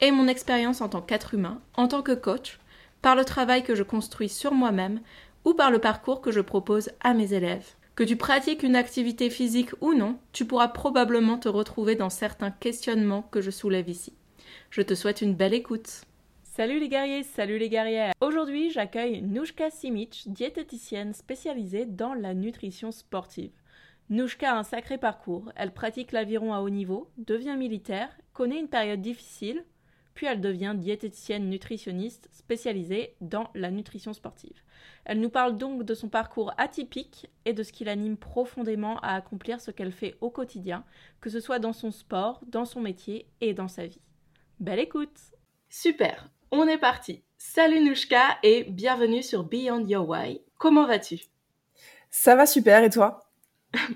et mon expérience en tant qu'être humain, en tant que coach, par le travail que je construis sur moi-même ou par le parcours que je propose à mes élèves. Que tu pratiques une activité physique ou non, tu pourras probablement te retrouver dans certains questionnements que je soulève ici. Je te souhaite une belle écoute. Salut les guerriers, salut les guerrières. Aujourd'hui, j'accueille Nouchka Simic, diététicienne spécialisée dans la nutrition sportive. Nouchka a un sacré parcours. Elle pratique l'aviron à haut niveau, devient militaire, connaît une période difficile, puis elle devient diététicienne nutritionniste spécialisée dans la nutrition sportive. Elle nous parle donc de son parcours atypique et de ce qui l'anime profondément à accomplir ce qu'elle fait au quotidien, que ce soit dans son sport, dans son métier et dans sa vie. Belle écoute Super, on est parti. Salut Nouchka et bienvenue sur Beyond Your Why. Comment vas-tu? Ça va super et toi?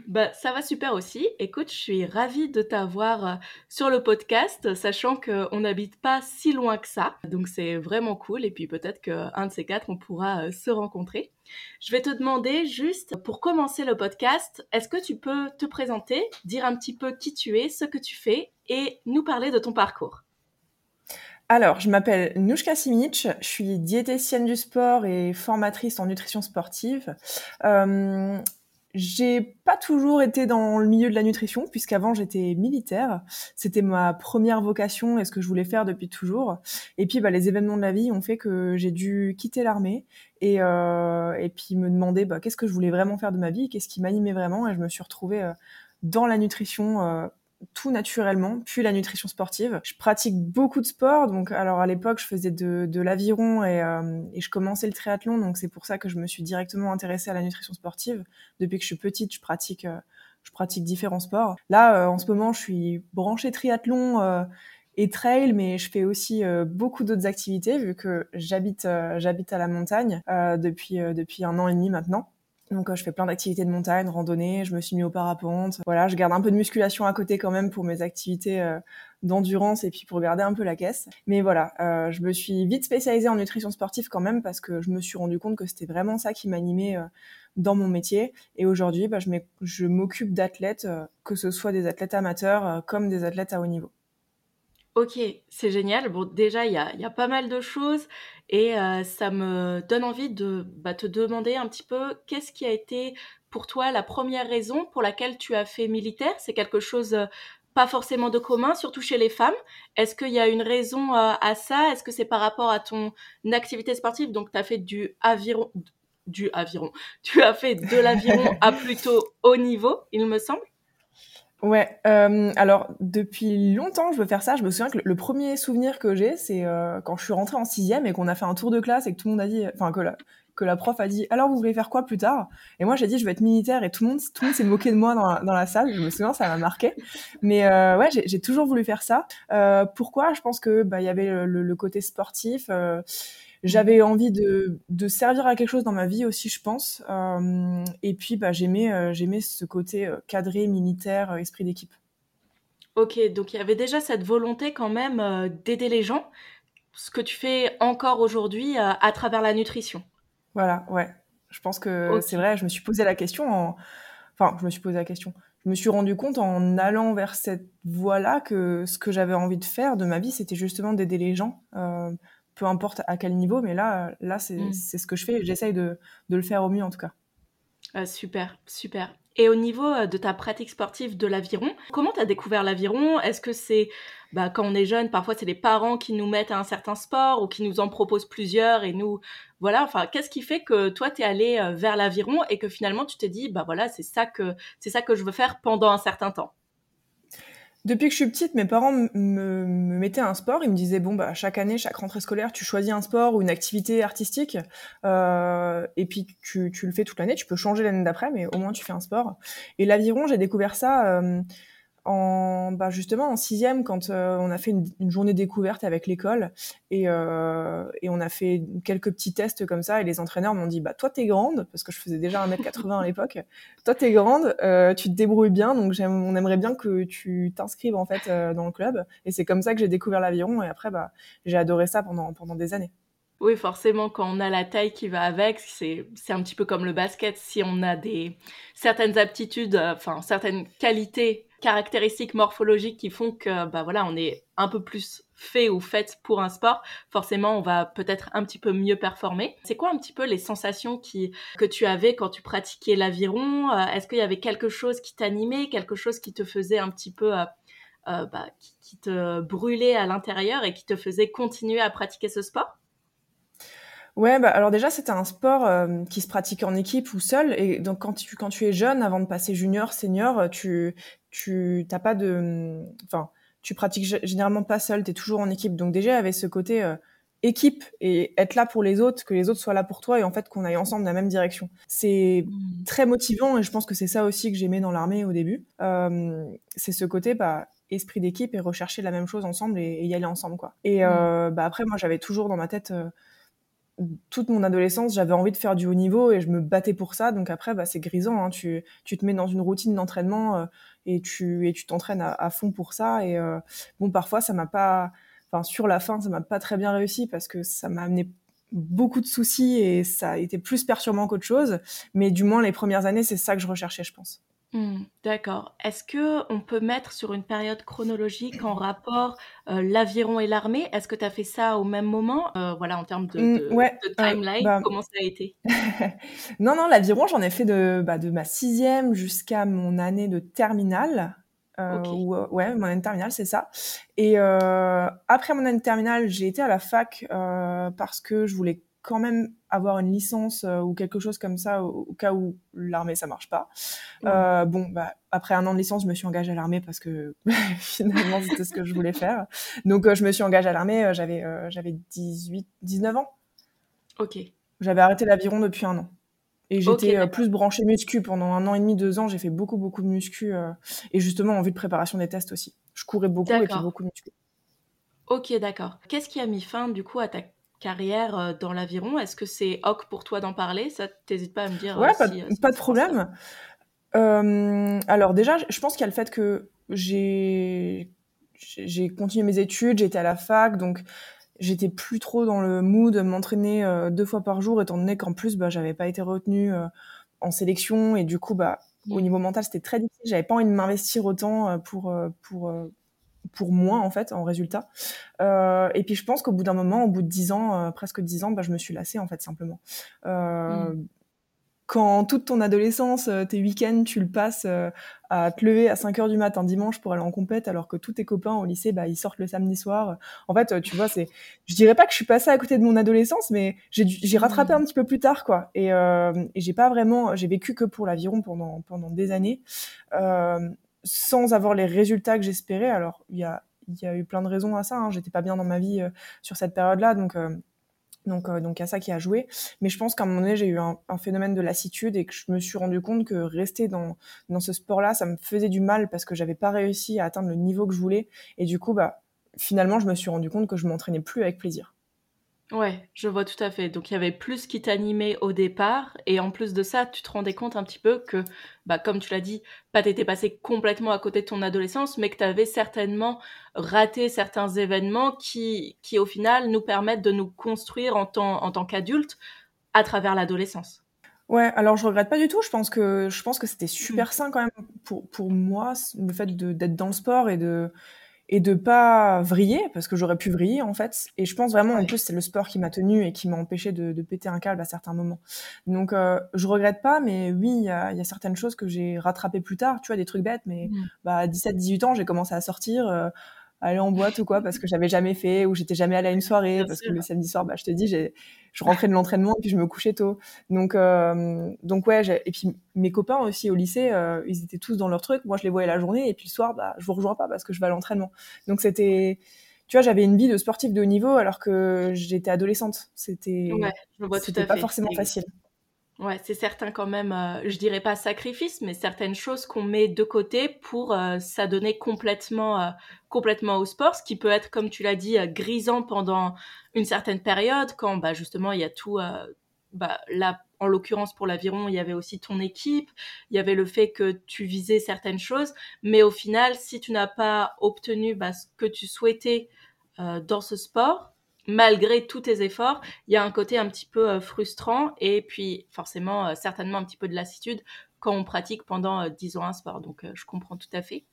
Bah, ça va super aussi. Écoute, je suis ravie de t'avoir euh, sur le podcast, sachant qu'on n'habite pas si loin que ça. Donc c'est vraiment cool. Et puis peut-être qu'un de ces quatre, on pourra euh, se rencontrer. Je vais te demander juste, pour commencer le podcast, est-ce que tu peux te présenter, dire un petit peu qui tu es, ce que tu fais et nous parler de ton parcours? Alors, je m'appelle Nouchka Simic, je suis diététicienne du sport et formatrice en nutrition sportive. Euh, j'ai pas toujours été dans le milieu de la nutrition, puisqu'avant j'étais militaire. C'était ma première vocation et ce que je voulais faire depuis toujours. Et puis bah, les événements de la vie ont fait que j'ai dû quitter l'armée et, euh, puis me demander bah, qu'est-ce que je voulais vraiment faire de ma vie, qu'est-ce qui m'animait vraiment. Et je me suis retrouvée euh, dans la nutrition euh, tout naturellement, puis la nutrition sportive. Je pratique beaucoup de sport, donc alors à l'époque je faisais de, de l'aviron et, euh, et, je commençais le triathlon, donc c'est pour ça que je me suis directement intéressée à la nutrition sportive. Depuis que je suis petite, je pratique, euh, je pratique différents sports. Là, euh, en ce moment, je suis branchée triathlon et trail, mais je fais aussi beaucoup d'autres activités vu que j'habite, j'habite à la montagne depuis depuis un an et demi maintenant. Donc euh, je fais plein d'activités de montagne, randonnée, je me suis mis au parapente. Voilà, je garde un peu de musculation à côté quand même pour mes activités euh, d'endurance et puis pour garder un peu la caisse. Mais voilà, euh, je me suis vite spécialisée en nutrition sportive quand même parce que je me suis rendu compte que c'était vraiment ça qui m'animait dans mon métier. Et aujourd'hui, bah, je m'occupe d'athlètes, que ce soit des athlètes amateurs comme des athlètes à haut niveau. Ok, c'est génial. Bon, déjà, il y a, y a, pas mal de choses et euh, ça me donne envie de bah, te demander un petit peu qu'est-ce qui a été pour toi la première raison pour laquelle tu as fait militaire? C'est quelque chose euh, pas forcément de commun, surtout chez les femmes. Est-ce qu'il y a une raison euh, à ça? Est-ce que c'est par rapport à ton activité sportive? Donc, tu as fait du aviron, du aviron. Tu as fait de l'aviron à plutôt haut niveau, il me semble. Ouais, euh, alors depuis longtemps je veux faire ça. Je me souviens que le, premier souvenir que j'ai, c'est euh, quand je suis rentrée en sixième et qu'on a fait un tour de classe et que tout le monde a dit, enfin que la, que la prof a dit, alors vous voulez faire quoi plus tard? Et moi j'ai dit je vais être militaire et tout le monde, tout le monde s'est moqué de moi dans la, dans la salle. Je me souviens, ça m'a marqué. Mais euh, ouais, j'ai toujours voulu faire ça. Euh, pourquoi? Je pense que bah il y avait le, le côté sportif. J'avais envie de, de, servir à quelque chose dans ma vie aussi, je pense. Euh, et puis, bah, j'aimais, euh, j'aimais ce côté euh, cadré, militaire, esprit d'équipe. Ok, donc il y avait déjà cette volonté quand même d'aider les gens, ce que tu fais encore aujourd'hui à travers la nutrition. Voilà, ouais. Je pense que c'est vrai, je me suis posé la question en... Enfin, je me suis posé la question. Je me suis rendu compte en allant vers cette voie-là que ce que j'avais envie de faire de ma vie, c'était justement d'aider les gens peu importe à quel niveau, mais là, là c'est mm. ce que je fais. J'essaye de, de, le faire au mieux en tout cas. Ah, super, super. Et au niveau euh, de ta pratique sportive de l'aviron, comment tu as découvert l'aviron? Est-ce que c'est bah, quand on est jeune, parfois c'est les parents qui nous mettent à un certain sport ou qui nous en proposent plusieurs et nous voilà, enfin qu'est-ce qui fait que toi tu es allé euh, vers l'aviron et que finalement tu t'es dit bah voilà, c'est ça que c'est ça que je veux faire pendant un certain temps? Depuis que je suis petite, mes parents me, me mettaient un sport. Ils me disaient bon bah chaque année, chaque rentrée scolaire, tu choisis un sport ou une activité artistique, euh, et puis tu, tu le fais toute l'année. Tu peux changer l'année d'après, mais au moins tu fais un sport. Et l'aviron, j'ai découvert ça. Euh, bah justement en sixième quand euh, on a fait une, journée découverte avec l'école et, euh, et, on a fait quelques petits tests comme ça et les entraîneurs m'ont dit bah toi t'es grande parce que je faisais déjà 1m80 à l'époque toi t'es grande euh, tu te débrouilles bien donc on aimerait bien que tu t'inscrives en fait dans le club. Et c'est comme ça que j'ai découvert l'aviron et après bah j'ai adoré ça pendant pendant des années oui, forcément, quand on a la taille qui va avec, c'est un petit peu comme le basket. Si on a des certaines aptitudes, euh, enfin certaines qualités, caractéristiques morphologiques qui font que, bah voilà, on est un peu plus fait ou fait pour un sport, forcément, on va peut-être un petit peu mieux performer. C'est quoi un petit peu les sensations qui, que tu avais quand tu pratiquais l'aviron? Euh, Est-ce qu'il y avait quelque chose qui t'animait, quelque chose qui te faisait un petit peu, euh, bah, qui te brûlait à l'intérieur et qui te faisait continuer à pratiquer ce sport? Ouais, bah alors déjà c'était un sport euh, qui se pratique en équipe ou seul et donc quand tu quand tu es jeune avant de passer junior senior, tu tu t'as pas de enfin tu pratiques généralement pas seul, tu es toujours en équipe. Donc déjà avec ce côté euh, équipe et être là pour les autres, que les autres soient là pour toi et en fait qu'on aille ensemble dans la même direction. C'est mmh. très motivant et je pense que c'est ça aussi que j'aimais dans l'armée au début. Euh, c'est ce côté bah esprit d'équipe et rechercher la même chose ensemble et, y aller ensemble quoi. Et mmh. bah après moi j'avais toujours dans ma tête toute mon adolescence, j'avais envie de faire du haut niveau et je me battais pour ça. Donc après, bah, c'est grisant. Hein. Tu, tu te mets dans une routine d'entraînement euh, et tu et tu t'entraînes à, fond pour ça. Et euh, bon, parfois, ça m'a pas. Enfin, sur la fin, ça m'a pas très bien réussi parce que ça m'a amené beaucoup de soucis et ça a été plus perturbant qu'autre chose. Mais du moins, les premières années, c'est ça que je recherchais, je pense. Mmh, d'accord. Est-ce que on peut mettre sur une période chronologique en rapport euh, l'aviron et l'armée? Est-ce que tu as fait ça au même moment? Euh, Voilà, en termes de, mmh, euh, timeline, bah comment ça a été? Non, non, l'aviron, j'en ai fait de, bah, de ma sixième jusqu'à mon année de terminale. ouais, mon année de terminale, c'est ça. Et après mon année de terminale, j'ai été à la fac parce que je voulais quand même avoir une licence euh, ou quelque chose comme ça au, cas où l'armée ça marche pas. Euh, bon, bah, après un an de licence, je me suis engagée à l'armée parce que finalement c'était ce que je voulais faire. Donc euh, je me suis engagée à l'armée, j'avais j'avais 18 19 ans. OK. J'avais arrêté l'aviron depuis un an. Et j'étais plus branchée muscu pendant un an et demi, deux ans. J'ai fait beaucoup, beaucoup de muscu. et justement, en vue de préparation des tests aussi. Je courais beaucoup et puis beaucoup de muscu. Ok, d'accord. Qu'est-ce qui a mis fin, du coup, à ta carrière euh, dans l'aviron. Est-ce que c'est ok pour toi d'en parler? Ça, t'hésites pas à me dire. Ouais, euh, euh, pas, de problème. alors déjà, je pense qu'il y a le fait que j'ai j'ai continué mes études, j'étais à la fac, donc j'étais plus trop dans le mood de m'entraîner deux fois par jour, étant donné qu'en plus, bah, j'avais pas été retenue en sélection et du coup, bah, au mmh. niveau mental, c'était très difficile. J'avais pas envie de m'investir autant pour pour pour moi en fait en résultat euh, et puis je pense qu'au bout d'un moment au bout de dix ans euh, presque dix ans bah, je me suis lassée en fait simplement euh, mm. quand toute ton adolescence euh, tes week-ends tu le passes euh, à te lever à 5 heures du matin dimanche pour aller en compète alors que tous tes copains au lycée bah ils sortent le samedi soir en fait tu vois c'est je dirais pas que je suis passée à côté de mon adolescence mais j'ai j'ai rattrapé mm. un petit peu plus tard quoi et, et j'ai pas vraiment j'ai vécu que pour l'aviron pendant pendant des années sans avoir les résultats que j'espérais. Alors, il y a, y a eu plein de raisons à ça. Hein. J'étais pas bien dans ma vie euh, sur cette période-là, donc euh, donc euh, donc il y a ça qui a joué. Mais je pense qu'à un moment donné, j'ai eu un, un, phénomène de lassitude et que je me suis rendu compte que rester dans dans ce sport-là, ça me faisait du mal parce que j'avais pas réussi à atteindre le niveau que je voulais. Et du coup, bah finalement, je me suis rendu compte que je m'entraînais plus avec plaisir. Ouais, je vois tout à fait. Donc il y avait plus qui t'animait au départ, et en plus de ça, tu te rendais compte un petit peu que, bah, comme tu l'as dit, pas t'étais passé complètement à côté de ton adolescence, mais que tu avais certainement raté certains événements qui, qui, au final, nous permettent de nous construire en tant, en tant qu'adultes à travers l'adolescence. Ouais, alors je regrette pas du tout. Je pense que je pense que c'était super mmh. sain quand même pour pour moi le fait d'être dans le sport et de et de pas vriller parce que j'aurais pu vriller en fait. Et je pense vraiment en plus c'est le sport qui m'a tenu et qui m'a empêché de, de, péter un câble à certains moments. Donc euh, je regrette pas mais oui il y a, y a, certaines choses que j'ai rattrapées plus tard tu vois des trucs bêtes mais mmh. bah à 17 18 ans j'ai commencé à sortir euh, aller en boîte ou quoi parce que j'avais jamais fait ou j'étais jamais allée à une soirée parce que le samedi soir bah je te dis j'ai je rentrais de l'entraînement et puis je me couchais tôt. Donc euh, donc ouais et puis mes copains aussi au lycée euh, ils étaient tous dans leur truc. Moi je les voyais la journée et puis le soir bah je vous rejoins pas parce que je vais à l'entraînement. Donc c'était tu vois j'avais une vie de sportif de haut niveau alors que j'étais adolescente. C'était ouais, je vois tout à pas forcément facile Ouais, c'est certain quand même, euh, je dirais pas sacrifice, mais certaines choses qu'on met de côté pour euh, s'adonner complètement, euh, complètement au sport, ce qui peut être, comme tu l'as dit, grisant pendant une certaine période, quand bah, justement il y a tout, bah, là, en l'occurrence pour l'aviron, il y avait aussi ton équipe, il y avait le fait que tu visais certaines choses, mais au final, si tu n'as pas obtenu bah, ce que tu souhaitais dans ce sport, malgré tous tes efforts, il y a un côté un petit peu euh, frustrant et puis forcément euh, certainement un petit peu de lassitude quand on pratique pendant 10 euh, ans un sport. Donc je comprends tout à fait.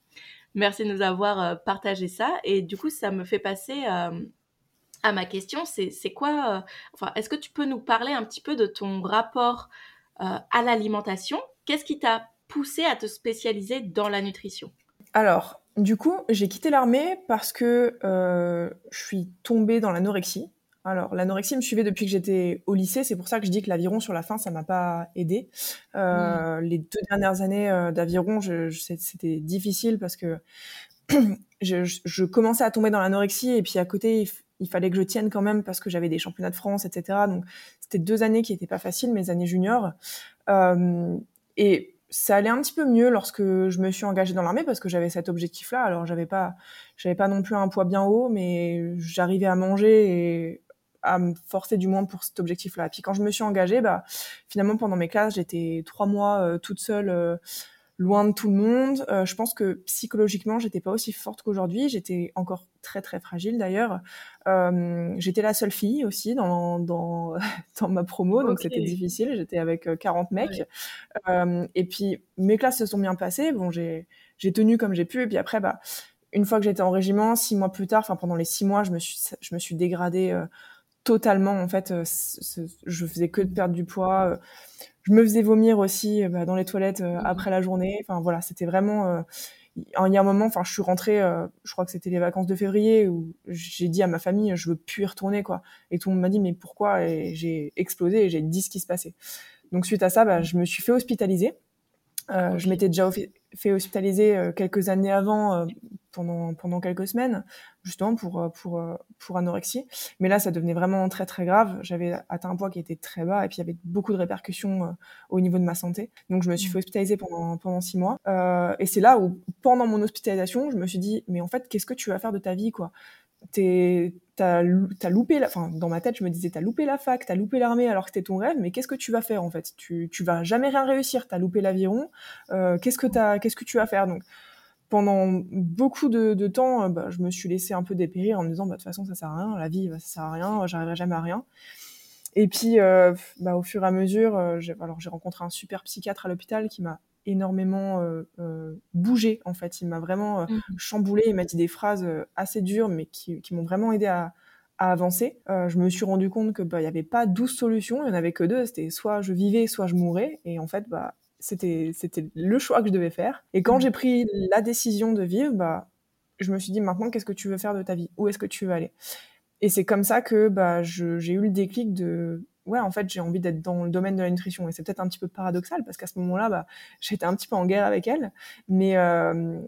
Merci de nous avoir partagé ça et du coup ça me fait passer à ma question, c'est quoi Enfin, est-ce que tu peux nous parler un petit peu de ton rapport à l'alimentation? Qu'est-ce qui t'a poussé à te spécialiser dans la nutrition? Alors, du coup, j'ai quitté l'armée parce que euh, je suis tombée dans l'anorexie. Alors, l'anorexie me suivait depuis que j'étais au lycée. C'est pour ça que je dis que l'aviron sur la fin, ça m'a pas aidé. Euh, les deux dernières années euh, d'aviron, c'était difficile parce que je, commençais à tomber dans l'anorexie et puis à côté, il, fallait que je tienne quand même parce que j'avais des championnats de France, etc. Donc, c'était deux années qui n'étaient pas faciles, mes années juniors. et ça allait un petit peu mieux lorsque je me suis engagée dans l'armée parce que j'avais cet objectif-là. Alors j'avais pas, j'avais pas non plus un poids bien haut, mais j'arrivais à manger et à me forcer du moins pour cet objectif-là. Puis quand je me suis engagée, bah finalement pendant mes classes, j'étais trois mois euh, toute seule. Euh, loin de tout le monde. Euh, je pense que psychologiquement, j'étais pas aussi forte qu'aujourd'hui. J'étais encore très très fragile d'ailleurs. Euh, j'étais la seule fille aussi dans dans, dans ma promo, donc c'était difficile. J'étais avec 40 euh, mecs. Euh, et puis mes classes se sont bien passées. Bon, j'ai j'ai tenu comme j'ai pu. Et puis après, bah une fois que j'étais en régiment, six mois plus tard, enfin pendant les six mois, je me suis je me suis dégradée euh, totalement. En fait, je faisais que de perdre du poids je me faisais vomir aussi euh, bah, dans les toilettes euh, mmh. après la journée. Enfin voilà, c'était vraiment. Euh, il y a un moment, enfin, je suis rentrée, je crois que c'était les vacances de février, où j'ai dit à ma famille, je veux plus y retourner, quoi. Et tout le monde m'a dit, mais pourquoi? Et j'ai explosé et j'ai dit ce qui se passait. Donc suite à ça, bah, je me suis fait hospitaliser. Euh, Je m'étais déjà fait hospitaliser euh, quelques années avant, euh, pendant, pendant quelques semaines, justement pour, euh, pour, pour anorexie. Mais là, ça devenait vraiment très très grave. J'avais atteint un poids qui était très bas et puis il y avait beaucoup de répercussions au niveau de ma santé. Donc je me suis mmh. fait hospitaliser pendant, pendant six mois. et c'est là où, pendant mon hospitalisation, je me suis dit, mais en fait, qu'est-ce que tu vas faire de ta vie, quoi? T'as as loupé la, enfin dans ma tête je me disais t'as loupé la fac t'as loupé l'armée alors que c'était ton rêve mais qu'est-ce que tu vas faire en fait? Tu tu vas jamais rien réussir t'as loupé l'aviron. Euh, qu'est-ce que t'as qu'est-ce que tu vas faire? Donc pendant beaucoup de, de temps euh, bah, je me suis laissé un peu dépérir en me disant bah de toute façon ça sert à rien la vie bah, ça sert à rien j'arriverai jamais à rien. Et puis euh, bah, au fur et à mesure euh, alors j'ai rencontré un super psychiatre à l'hôpital qui m'a énormément euh, euh, bougé en fait. Il m'a vraiment euh, mmh. chamboulé, il m'a dit des phrases assez dures mais qui, m'ont vraiment aidé à, avancer. je me suis rendu compte que bah il y avait pas douze solutions, il y en avait que deux, c'était soit je vivais, soit je mourais et en fait bah c'était c'était le choix que je devais faire. Et quand mmh. j'ai pris la décision de vivre, bah je me suis dit maintenant qu'est-ce que tu veux faire de ta vie? Où est-ce que tu veux aller? Et c'est comme ça que bah j'ai eu le déclic de ouais, en fait, j'ai envie d'être dans le domaine de la nutrition. Et c'est peut-être un petit peu paradoxal parce qu'à ce moment-là, bah, j'étais un petit peu en guerre avec elle. Mais, euh,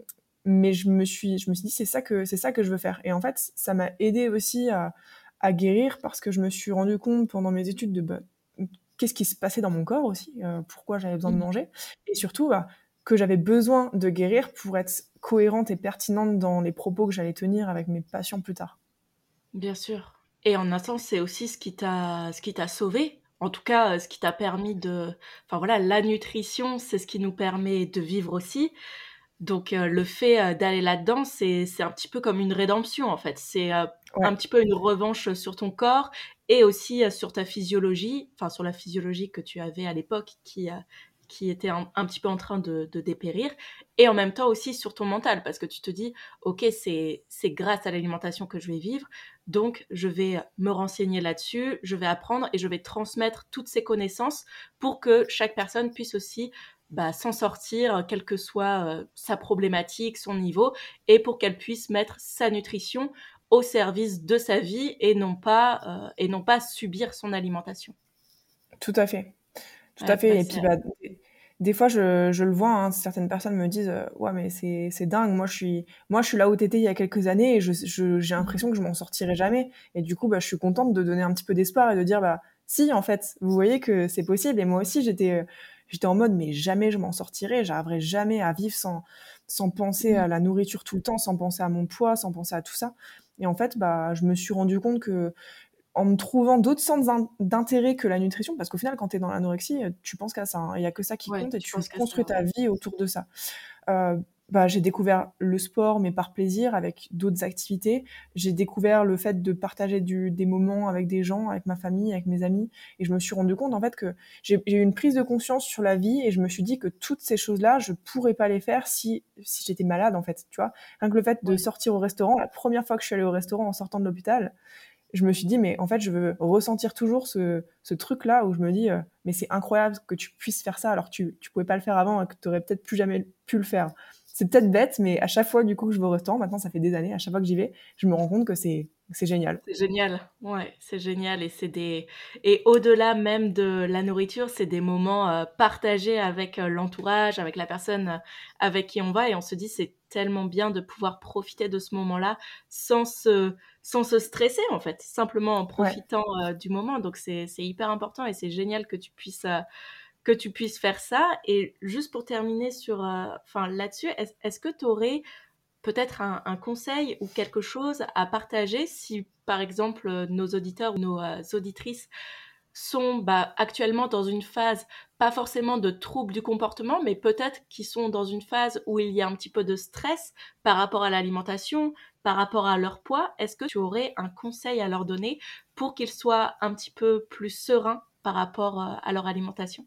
mais je me suis, je me suis dit, c'est ça que, c'est ça que je veux faire. Et en fait, ça m'a aidé aussi à, à, guérir parce que je me suis rendu compte pendant mes études de, bah, qu'est-ce qui se passait dans mon corps aussi, euh, pourquoi j'avais besoin de mmh. manger. Et surtout, bah, que j'avais besoin de guérir pour être cohérente et pertinente dans les propos que j'allais tenir avec mes patients plus tard. Bien sûr. Et en un sens, c'est aussi ce qui t'a ce qui t'a sauvé. En tout cas, ce qui t'a permis de enfin voilà, la nutrition, c'est ce qui nous permet de vivre aussi. Donc euh, le fait euh, d'aller là-dedans, c'est c'est un petit peu comme une rédemption en fait. C'est euh, un petit peu une revanche sur ton corps et aussi sur ta physiologie, enfin sur la physiologie que tu avais à l'époque qui qui était un, petit peu en train de, dépérir, et en même temps aussi sur ton mental, parce que tu te dis, ok, c'est grâce à l'alimentation que je vais vivre, donc je vais me renseigner là-dessus, je vais apprendre et je vais transmettre toutes ces connaissances pour que chaque personne puisse aussi bah, s'en sortir, quelle que soit euh, sa problématique, son niveau, et pour qu'elle puisse mettre sa nutrition au service de sa vie et non pas, euh, et non pas subir son alimentation. Tout à fait. Tout à fait. Et puis, bah, des fois, je, je le vois, hein, certaines personnes me disent euh, Ouais, mais c'est, dingue, moi je, suis, moi je suis là où t'étais il y a quelques années et je, je, j'ai l'impression que je m'en sortirai jamais. Et du coup, bah, je suis contente de donner un petit peu d'espoir et de dire bah, si, en fait, vous voyez que c'est possible. Et moi aussi, j'étais, j'étais en mode, mais jamais je m'en sortirai. J'arriverai jamais à vivre sans, sans penser à la nourriture tout le temps, sans penser à mon poids, sans penser à tout ça. Et en fait, bah, je me suis rendu compte que en me trouvant d'autres centres d'intérêt que la nutrition, parce qu'au final, quand tu es dans l'anorexie, tu penses qu'à ça. Hein. Il n'y a que ça qui compte et tu construis ta vie autour de ça. Euh, bah, j'ai découvert le sport, mais par plaisir, avec d'autres activités. J'ai découvert le fait de partager du, des moments avec des gens, avec ma famille, avec mes amis. Et je me suis rendu compte, en fait, que j'ai eu une prise de conscience sur la vie et je me suis dit que toutes ces choses-là, je pourrais pas les faire si, si j'étais malade, en fait, tu vois. Rien que le fait de sortir au restaurant, la première fois que je suis allée au restaurant en sortant de l'hôpital, je me suis dit, mais en fait, je veux ressentir toujours ce, truc-là où je me dis, euh, mais c'est incroyable que tu puisses faire ça alors que tu, tu pouvais pas le faire avant et que tu aurais peut-être plus jamais pu le faire c'est peut-être bête, mais à chaque fois du coup que je au restaurant, maintenant ça fait des années, à chaque fois que j'y vais, je me rends compte que c'est c'est génial. C'est génial, ouais, c'est génial et c'est des et au-delà même de la nourriture, c'est des moments euh, partagés avec euh, l'entourage, avec la personne avec qui on va et on se dit c'est tellement bien de pouvoir profiter de ce moment-là sans se sans se stresser en fait, simplement en profitant du moment. Donc c'est hyper important et c'est génial que tu puisses que tu puisses faire ça. Et juste pour terminer sur, euh, là-dessus, est-ce que tu aurais peut-être un, conseil ou quelque chose à partager si, par exemple, nos auditeurs ou nos euh, auditrices sont bah, actuellement dans une phase, pas forcément de troubles du comportement, mais peut-être qu'ils sont dans une phase où il y a un petit peu de stress par rapport à l'alimentation, par rapport à leur poids. Est-ce que tu aurais un conseil à leur donner pour qu'ils soient un petit peu plus sereins par rapport euh, à leur alimentation?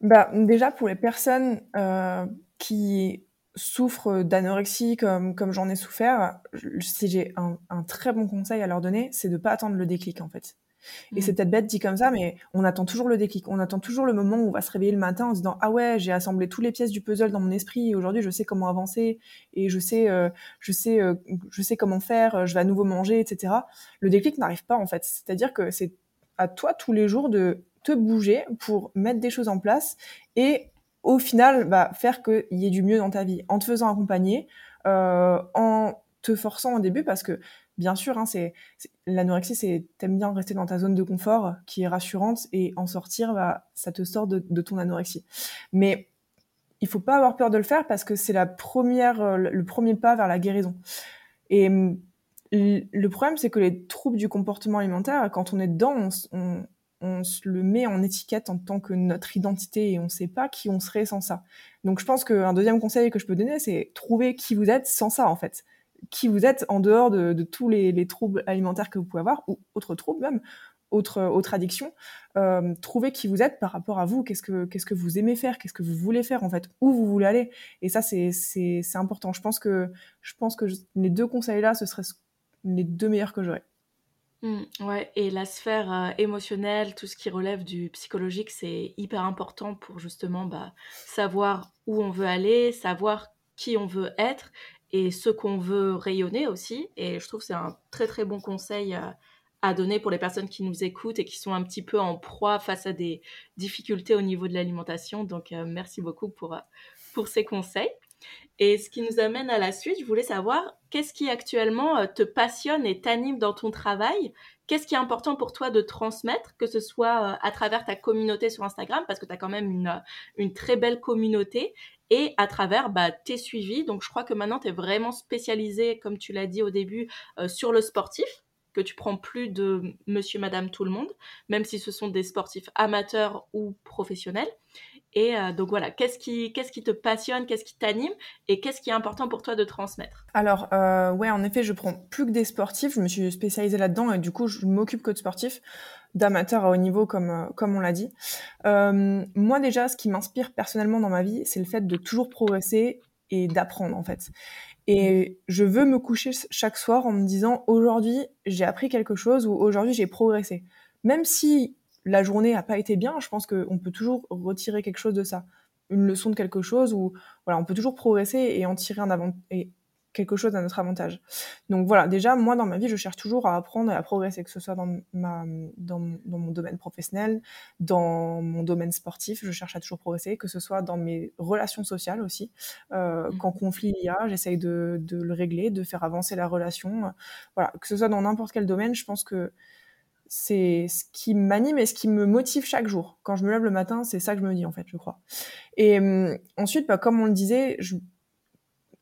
Bah, déjà, pour les personnes euh, qui souffrent d'anorexie comme, comme j'en ai souffert, si j'ai un, un, très bon conseil à leur donner, c'est de pas attendre le déclic en fait. Et mmh. c'est peut-être bête dit comme ça, mais on attend toujours le déclic. On attend toujours le moment où on va se réveiller le matin en se disant ah ouais j'ai assemblé toutes les pièces du puzzle dans mon esprit et aujourd'hui je sais comment avancer et je sais euh, je sais euh, je sais comment faire. Je vais à nouveau manger etc. Le déclic n'arrive pas en fait. C'est-à-dire que c'est à toi tous les jours de te bouger pour mettre des choses en place et au final bah, faire qu'il y ait du mieux dans ta vie en te faisant accompagner, euh, en te forçant au début parce que bien sûr, hein, c'est l'anorexie, c'est t'aimes bien rester dans ta zone de confort qui est rassurante et en sortir, bah, ça te sort de, ton anorexie. Mais il faut pas avoir peur de le faire parce que c'est la première, euh, le premier pas vers la guérison. Et le problème, c'est que les troubles du comportement alimentaire, quand on est dedans, on, on se le met en étiquette en tant que notre identité et on ne sait pas qui on serait sans ça. Donc je pense qu'un deuxième conseil que je peux donner, c'est trouver qui vous êtes sans ça en fait. Qui vous êtes en dehors de, tous les, troubles alimentaires que vous pouvez avoir ou autres troubles même, autres, autres addictions. Euh, trouvez qui vous êtes par rapport à vous. Qu'est-ce que que vous aimez faire Qu'est-ce que vous voulez faire en fait Où vous voulez aller Et ça c'est important. Je pense que je pense que les deux conseils là, ce seraient les deux meilleurs que j'aurais. Mmh, ouais, et la sphère euh, émotionnelle, tout ce qui relève du psychologique, c'est hyper important pour justement bah, savoir où on veut aller, savoir qui on veut être et ce qu'on veut rayonner aussi. Et je trouve que c'est un très très bon conseil euh, à donner pour les personnes qui nous écoutent et qui sont un petit peu en proie face à des difficultés au niveau de l'alimentation. Donc euh, merci beaucoup pour, pour ces conseils. Et ce qui nous amène à la suite, je voulais savoir qu'est-ce qui actuellement euh, te passionne et t'anime dans ton travail? Qu'est-ce qui est important pour toi de transmettre, que ce soit euh, à travers ta communauté sur Instagram, parce que tu as quand même une, euh, une, très belle communauté, et à travers bah, tes suivis. Donc je crois que maintenant tu es vraiment spécialisé, comme tu l'as dit au début, sur le sportif que tu prends plus de monsieur, madame, tout le monde, même si ce sont des sportifs amateurs ou professionnels. Et euh, donc voilà, qu'est-ce qui, qu'est-ce qui te passionne, qu'est-ce qui t'anime et qu'est-ce qui est important pour toi de transmettre? Alors, euh, ouais, en effet, je prends plus que des sportifs. Je me suis spécialisée là-dedans et du coup, je m'occupe que de sportifs, d'amateurs à haut niveau, comme, euh, comme on l'a dit. Euh, moi, déjà, ce qui m'inspire personnellement dans ma vie, c'est le fait de toujours progresser et d'apprendre, en fait. Et je veux me coucher chaque soir en me disant, aujourd'hui, j'ai appris quelque chose ou aujourd'hui, j'ai progressé. Même si la journée n'a pas été bien, je pense qu'on peut toujours retirer quelque chose de ça, une leçon de quelque chose, ou voilà, on peut toujours progresser et en tirer un avant et quelque chose à notre avantage. Donc voilà, déjà moi dans ma vie, je cherche toujours à apprendre et à progresser, que ce soit dans ma dans, mon domaine professionnel, dans mon domaine sportif, je cherche à toujours progresser, que ce soit dans mes relations sociales aussi. Euh, mmh. Quand conflit il y a, j'essaye de, de le régler, de faire avancer la relation. Voilà, que ce soit dans n'importe quel domaine, je pense que c'est ce qui m'anime et ce qui me motive chaque jour. Quand je me lève le matin, c'est ça que je me dis en fait, je crois. Et hum, ensuite, bah, comme on le disait, je,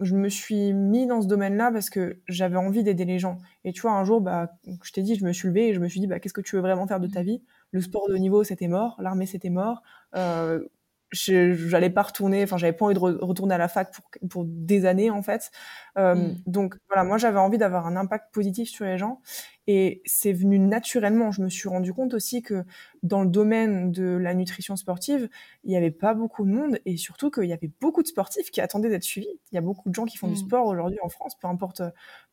je me suis mis dans ce domaine-là parce que j'avais envie d'aider les gens. Et tu vois, un jour, bah, je t'ai dit, je me suis levée et je me suis dit, bah, qu'est-ce que tu veux vraiment faire de ta vie? Le sport de haut niveau, c'était mort. L'armée, c'était mort. Euh, j'allais pas retourner, enfin j'avais pas envie de retourner à la fac pour, pour des années en fait. Euh, mm. Donc voilà, moi j'avais envie d'avoir un impact positif sur les gens et c'est venu naturellement. Je me suis rendu compte aussi que dans le domaine de la nutrition sportive, il y avait pas beaucoup de monde et surtout qu'il y avait beaucoup de sportifs qui attendaient d'être suivis. Il y a beaucoup de gens qui font du mm. sport aujourd'hui en France, peu importe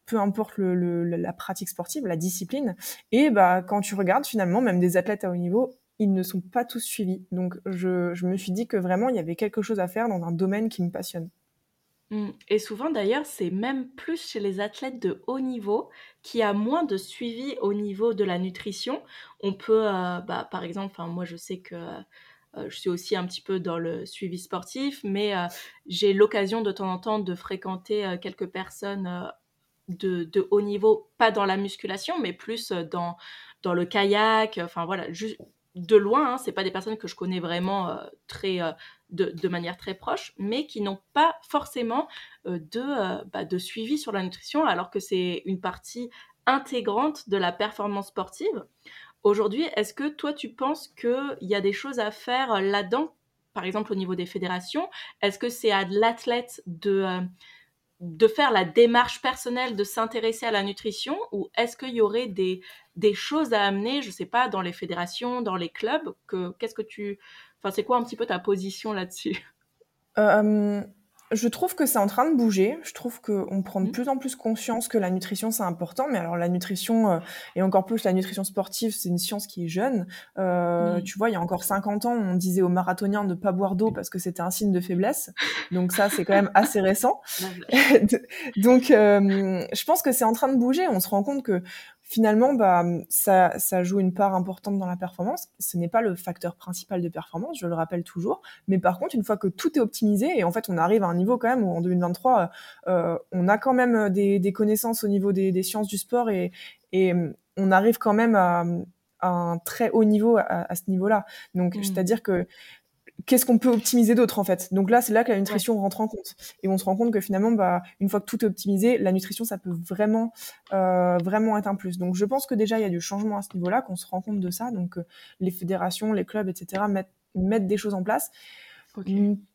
peu importe le, la pratique sportive, la discipline. Et bah quand tu regardes finalement, même des athlètes à haut niveau ils ne sont pas tous suivis. Donc je, me suis dit que vraiment il y avait quelque chose à faire dans un domaine qui me passionne. Mmh. Et souvent d'ailleurs, c'est même plus chez les athlètes de haut niveau qui a moins de suivi au niveau de la nutrition. On peut, euh, bah, par exemple, moi je sais que euh, je suis aussi un petit peu dans le suivi sportif, mais euh, j'ai l'occasion de temps en temps de fréquenter quelques personnes de, haut niveau, pas dans la musculation, mais plus dans, dans le kayak, enfin voilà, juste de loin, hein, c'est pas des personnes que je connais vraiment euh, très euh, de, manière très proche, mais qui n'ont pas forcément euh, bah, de suivi sur la nutrition, alors que c'est une partie intégrante de la performance sportive. Aujourd'hui, est-ce que toi tu penses qu'il y a des choses à faire là-dedans, par exemple au niveau des fédérations Est-ce que c'est à l'athlète de de faire la démarche personnelle de s'intéresser à la nutrition ou est-ce qu'il y aurait des, des choses à amener, je sais pas, dans les fédérations, dans les clubs que, Qu'est-ce que tu... Enfin, c'est quoi un petit peu ta position là-dessus? Euh, je trouve que c'est en train de bouger. Je trouve qu'on prend de mmh. plus en plus conscience que la nutrition, c'est important. Mais alors, la nutrition, euh, et encore plus la nutrition sportive, c'est une science qui est jeune. Euh, Tu vois, il y a encore 50 ans, on disait aux marathoniens de ne pas boire d'eau parce que c'était un signe de faiblesse. Donc ça, c'est quand même assez récent. Donc, euh, je pense que c'est en train de bouger. On se rend compte que finalement, bah, ça, ça joue une part importante dans la performance. Ce n'est pas le facteur principal de performance, je le rappelle toujours. Mais par contre, une fois que tout est optimisé, et en fait, on arrive à un niveau quand même où en 2023, euh, on a quand même des, des connaissances au niveau des, des, sciences du sport et, et on arrive quand même à, un très haut niveau à, ce niveau-là. Donc, mmh. c'est-à-dire que qu'est-ce qu'on peut optimiser d'autre en fait? Donc là, c'est là que la nutrition rentre en compte. Et on se rend compte que finalement, bah, une fois que tout est optimisé, la nutrition, ça peut vraiment, euh, vraiment être un plus. Donc je pense que déjà, il y a du changement à ce niveau-là, qu'on se rend compte de ça. Donc euh, les fédérations, les clubs, etc., mettent, mettent des choses en place.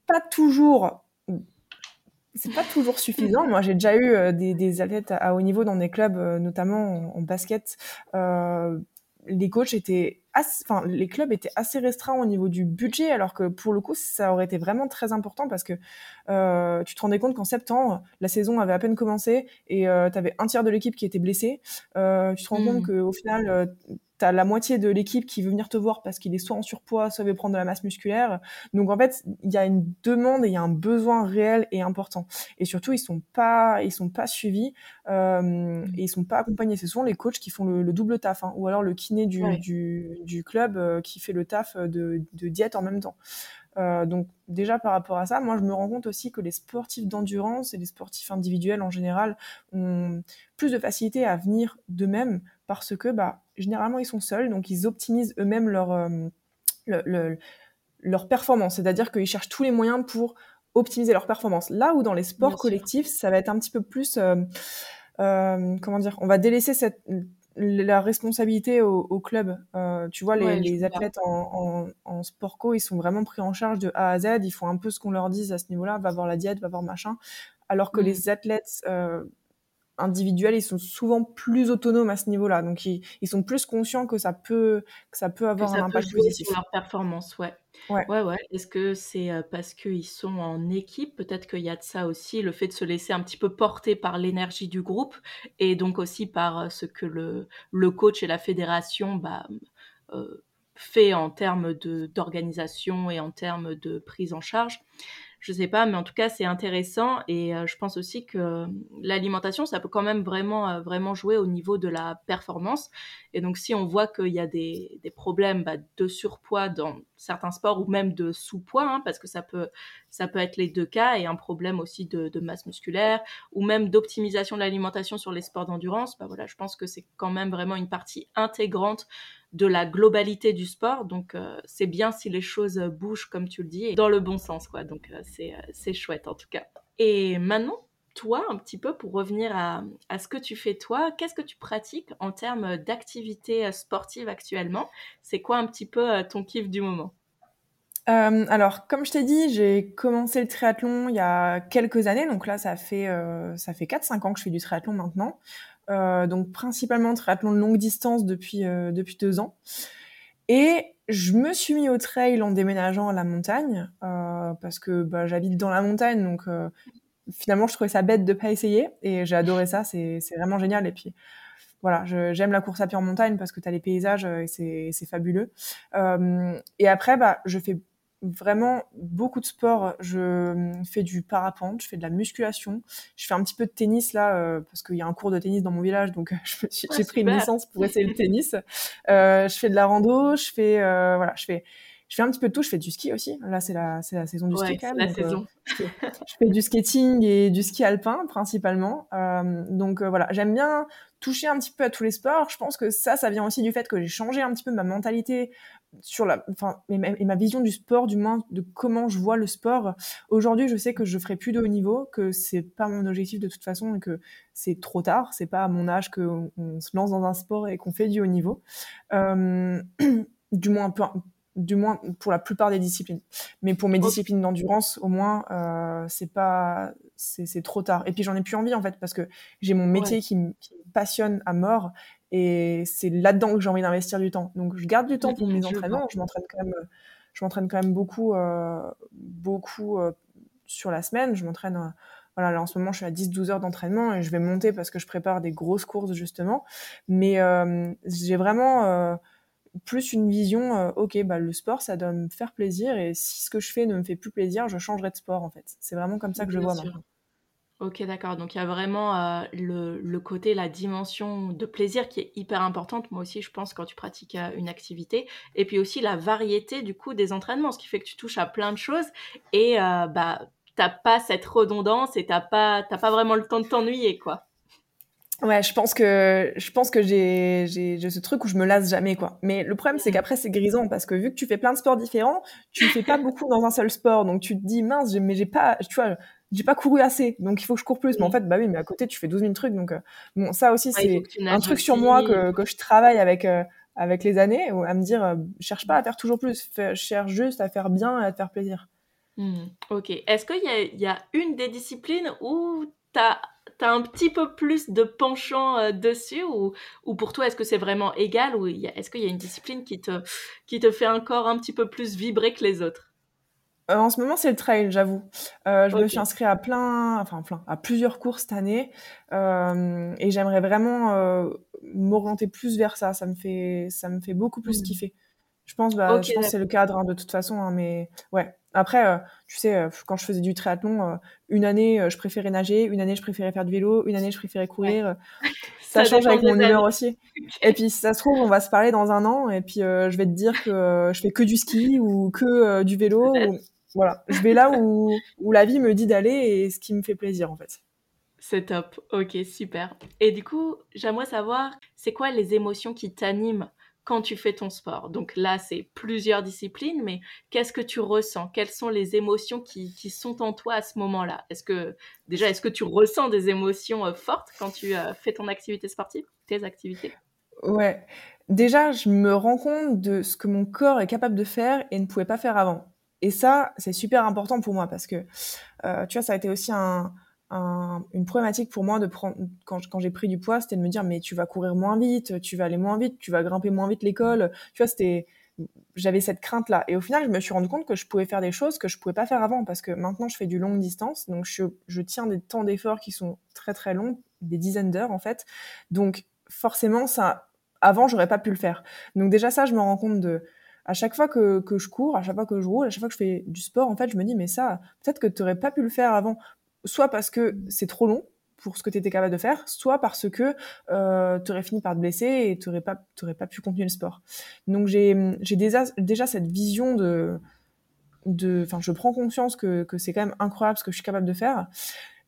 Pas toujours c'est pas toujours suffisant. Moi, j'ai déjà eu euh, des, des, athlètes à, haut niveau dans des clubs, notamment en, basket. Euh, les coachs étaient enfin les clubs étaient assez restreints au niveau du budget alors que pour le coup ça aurait été vraiment très important parce que euh, tu te rendais compte qu'en septembre la saison avait à peine commencé et euh, tu avais un tiers de l'équipe qui était blessé euh, tu te rends compte mmh. qu'au final euh, tu la moitié de l'équipe qui veut venir te voir parce qu'il est soit en surpoids, soit veut prendre de la masse musculaire. Donc en fait, il y a une demande et il y a un besoin réel et important. Et surtout, ils sont pas, ils sont pas suivis euh, et ils sont pas accompagnés. C'est souvent les coachs qui font le, double taf, hein, ou alors le kiné du, du, du club euh, qui fait le taf de, de diète en même temps. Euh, donc déjà par rapport à ça, moi je me rends compte aussi que les sportifs d'endurance et les sportifs individuels en général ont plus de facilité à venir d'eux-mêmes parce que bah, généralement ils sont seuls, donc ils optimisent eux-mêmes leur, euh, leur performance, c'est-à-dire qu'ils cherchent tous les moyens pour optimiser leur performance. Là où dans les sports collectifs, ça va être un petit peu plus, euh, euh, comment dire, on va délaisser cette la responsabilité au, club. tu vois, les, athlètes en, en, sport co, ils sont vraiment pris en charge de A à Z. Ils font un peu ce qu'on leur dise à ce niveau-là. Va voir la diète, va voir machin. Alors que mmh. les athlètes individuels, ils sont souvent plus autonomes à ce niveau-là. Donc, ils, sont plus conscients que ça peut, que ça peut avoir un impact positif sur leur performance. Ouais. Ouais, ouais. ouais. Est-ce que c'est euh, parce qu'ils sont en équipe Peut-être qu'il y a de ça aussi, le fait de se laisser un petit peu porter par l'énergie du groupe et donc aussi par euh, ce que le, le coach et la fédération bah, euh, fait en termes d'organisation et en termes de prise en charge. Je sais pas, mais en tout cas c'est intéressant et je pense aussi que l'alimentation ça peut quand même vraiment vraiment jouer au niveau de la performance. Et donc si on voit qu'il y a des, des problèmes bah, de surpoids dans certains sports ou même de sous-poids, hein, parce que ça peut ça peut être les deux cas et un problème aussi de, de masse musculaire ou même d'optimisation de l'alimentation sur les sports d'endurance, bah voilà, je pense que c'est quand même vraiment une partie intégrante de la globalité du sport. Donc, euh, c'est bien si les choses bougent, comme tu le dis, dans le bon sens, quoi. Donc, euh, euh, c'est chouette, en tout cas. Et maintenant, toi, un petit peu, pour revenir à, à ce que tu fais toi, qu'est-ce que tu pratiques en termes d'activité sportive actuellement? C'est quoi un petit peu ton kiff du moment? Alors, comme je t'ai dit, j'ai commencé le triathlon il y a quelques années, donc là, ça fait ça fait 4-5 ans que je fais du triathlon maintenant. Euh, donc principalement triathlon de longue distance depuis euh, depuis deux ans. Et je me suis mis au trail en déménageant à la montagne euh, parce que bah, j'habite dans la montagne, donc finalement je trouvais ça bête de pas essayer et j'ai adoré ça. C'est vraiment génial. Et puis voilà, j'aime la course à pied en montagne parce que tu as les paysages et c'est fabuleux. Et après, bah, je fais vraiment beaucoup de sport. Je fais du parapente, je fais de la musculation, je fais un petit peu de tennis là euh, parce qu'il y a un cours de tennis dans mon village, donc j'ai pris une licence pour essayer le tennis. Euh, je fais de la rando, je fais euh, voilà, je fais je fais un petit peu de tout. Je fais du ski aussi. Là, c'est la c'est la saison du ski même. La saison. je, fais, du skating et du ski alpin principalement. donc voilà, j'aime bien toucher un petit peu à tous les sports. Je pense que ça, ça vient aussi du fait que j'ai changé un petit peu ma mentalité sur la, enfin, et ma, vision du sport, du moins de comment je vois le sport. Aujourd'hui, je sais que je ferai plus de haut niveau, que c'est pas mon objectif de toute façon et que c'est trop tard. C'est pas à mon âge qu'on on se lance dans un sport et qu'on fait du haut niveau. Euh, du moins, peu, du moins pour la plupart des disciplines. Mais pour mes disciplines d'endurance, au moins, euh, c'est pas, c'est trop tard. Et puis j'en ai plus envie en fait parce que j'ai mon métier qui, me passionne à mort et c'est là-dedans que j'ai envie d'investir du temps. Donc je garde du temps pour mes entraînements. Je m'entraîne quand même, je m'entraîne quand même beaucoup, euh, beaucoup euh, sur la semaine. Je m'entraîne. Euh, voilà, là en ce moment, je suis à 10-12 heures d'entraînement et je vais monter parce que je prépare des grosses courses justement. Mais j'ai vraiment plus une vision, ok, bah, le sport, ça doit me faire plaisir, et si ce que je fais ne me fait plus plaisir, je changerai de sport, en fait. C'est vraiment comme ça que je vois maintenant. Ok, d'accord. Donc il y a vraiment euh, le, le, côté, la dimension de plaisir qui est hyper importante, moi aussi, je pense, quand tu pratiques euh, une activité. Et puis aussi la variété, du coup, des entraînements, ce qui fait que tu touches à plein de choses, et bah, t'as pas cette redondance, et t'as pas, pas vraiment le temps de t'ennuyer, quoi. Ouais, je pense que je pense que j'ai j'ai ce truc où je me lasse jamais quoi. Mais le problème c'est qu'après c'est grisant parce que vu que tu fais plein de sports différents, tu fais pas beaucoup dans un seul sport. Donc tu te dis mince, mais j'ai pas tu vois, j'ai pas couru assez. Donc il faut que je cours plus. Mais en fait bah oui, mais à côté tu fais 12 000 trucs donc euh, bon, ça aussi c'est un truc sur moi que que je travaille avec euh, avec les années à me dire euh, cherche pas à faire toujours plus, cherche juste à faire bien et à te faire plaisir. Mmh. OK. Est-ce qu'il y a il y a une des disciplines où tu as T'as un petit peu plus de penchant euh, dessus ou, ou pour toi, est-ce que c'est vraiment égal ou est-ce qu'il y a une discipline qui te, qui te fait encore un petit peu plus vibrer que les autres? Euh, en ce moment, c'est le trail, j'avoue. Euh, je me suis inscrite à plein, enfin plein, à plusieurs cours cette année, et j'aimerais vraiment m'orienter plus vers ça. Ça me fait, ça me fait beaucoup plus mmh. kiffer. Je pense, bah, je pense que c'est le cadre hein, de toute façon, hein, mais ouais. Après, euh, tu sais, euh, quand je faisais du triathlon, euh, une année, je préférais nager, une année, je préférais faire du vélo, une année, je préférais courir. Ça, change avec mon humeur aussi. Et puis, si ça se trouve, on va se parler dans un an, et puis je vais te dire que je fais que du ski ou que du vélo. Voilà, je vais là où, où la vie me dit d'aller et ce qui me fait plaisir, en fait. C'est top. Ok, super. Et du coup, j'aimerais savoir, c'est quoi les émotions qui t'animent quand tu fais ton sport? Donc là, c'est plusieurs disciplines, mais qu'est-ce que tu ressens? Quelles sont les émotions qui, sont en toi à ce moment-là? Est-ce que déjà, est-ce que tu ressens des émotions euh, fortes quand tu euh, fais ton activité sportive, tes activités? Ouais. Déjà, je me rends compte de ce que mon corps est capable de faire et ne pouvait pas faire avant. Et ça, c'est super important pour moi parce que, euh, tu vois, ça a été aussi un, une problématique pour moi de prendre quand, j'ai pris du poids, c'était de me dire mais tu vas courir moins vite, tu vas aller moins vite, tu vas grimper moins vite l'école. Tu vois, c'était j'avais cette crainte là et au final je me suis rendu compte que je pouvais faire des choses que je pouvais pas faire avant parce que maintenant je fais du longue distance. Donc je, tiens des temps d'effort qui sont très très longs des dizaines d'heures en fait. Donc forcément ça avant j'aurais pas pu le faire. Donc déjà ça je me rends compte de à chaque fois que, que je cours, à chaque fois que je roule, à chaque fois que je fais du sport, en fait, je me dis, mais ça, peut-être que tu n'aurais pas pu le faire avant, soit parce que c'est trop long pour ce que tu étais capable de faire, soit parce que euh, tu aurais fini par te blesser et tu n'aurais pas, pas pu continuer le sport. Donc j'ai déjà, déjà cette vision de... de enfin, je prends conscience que, que c'est quand même incroyable ce que je suis capable de faire.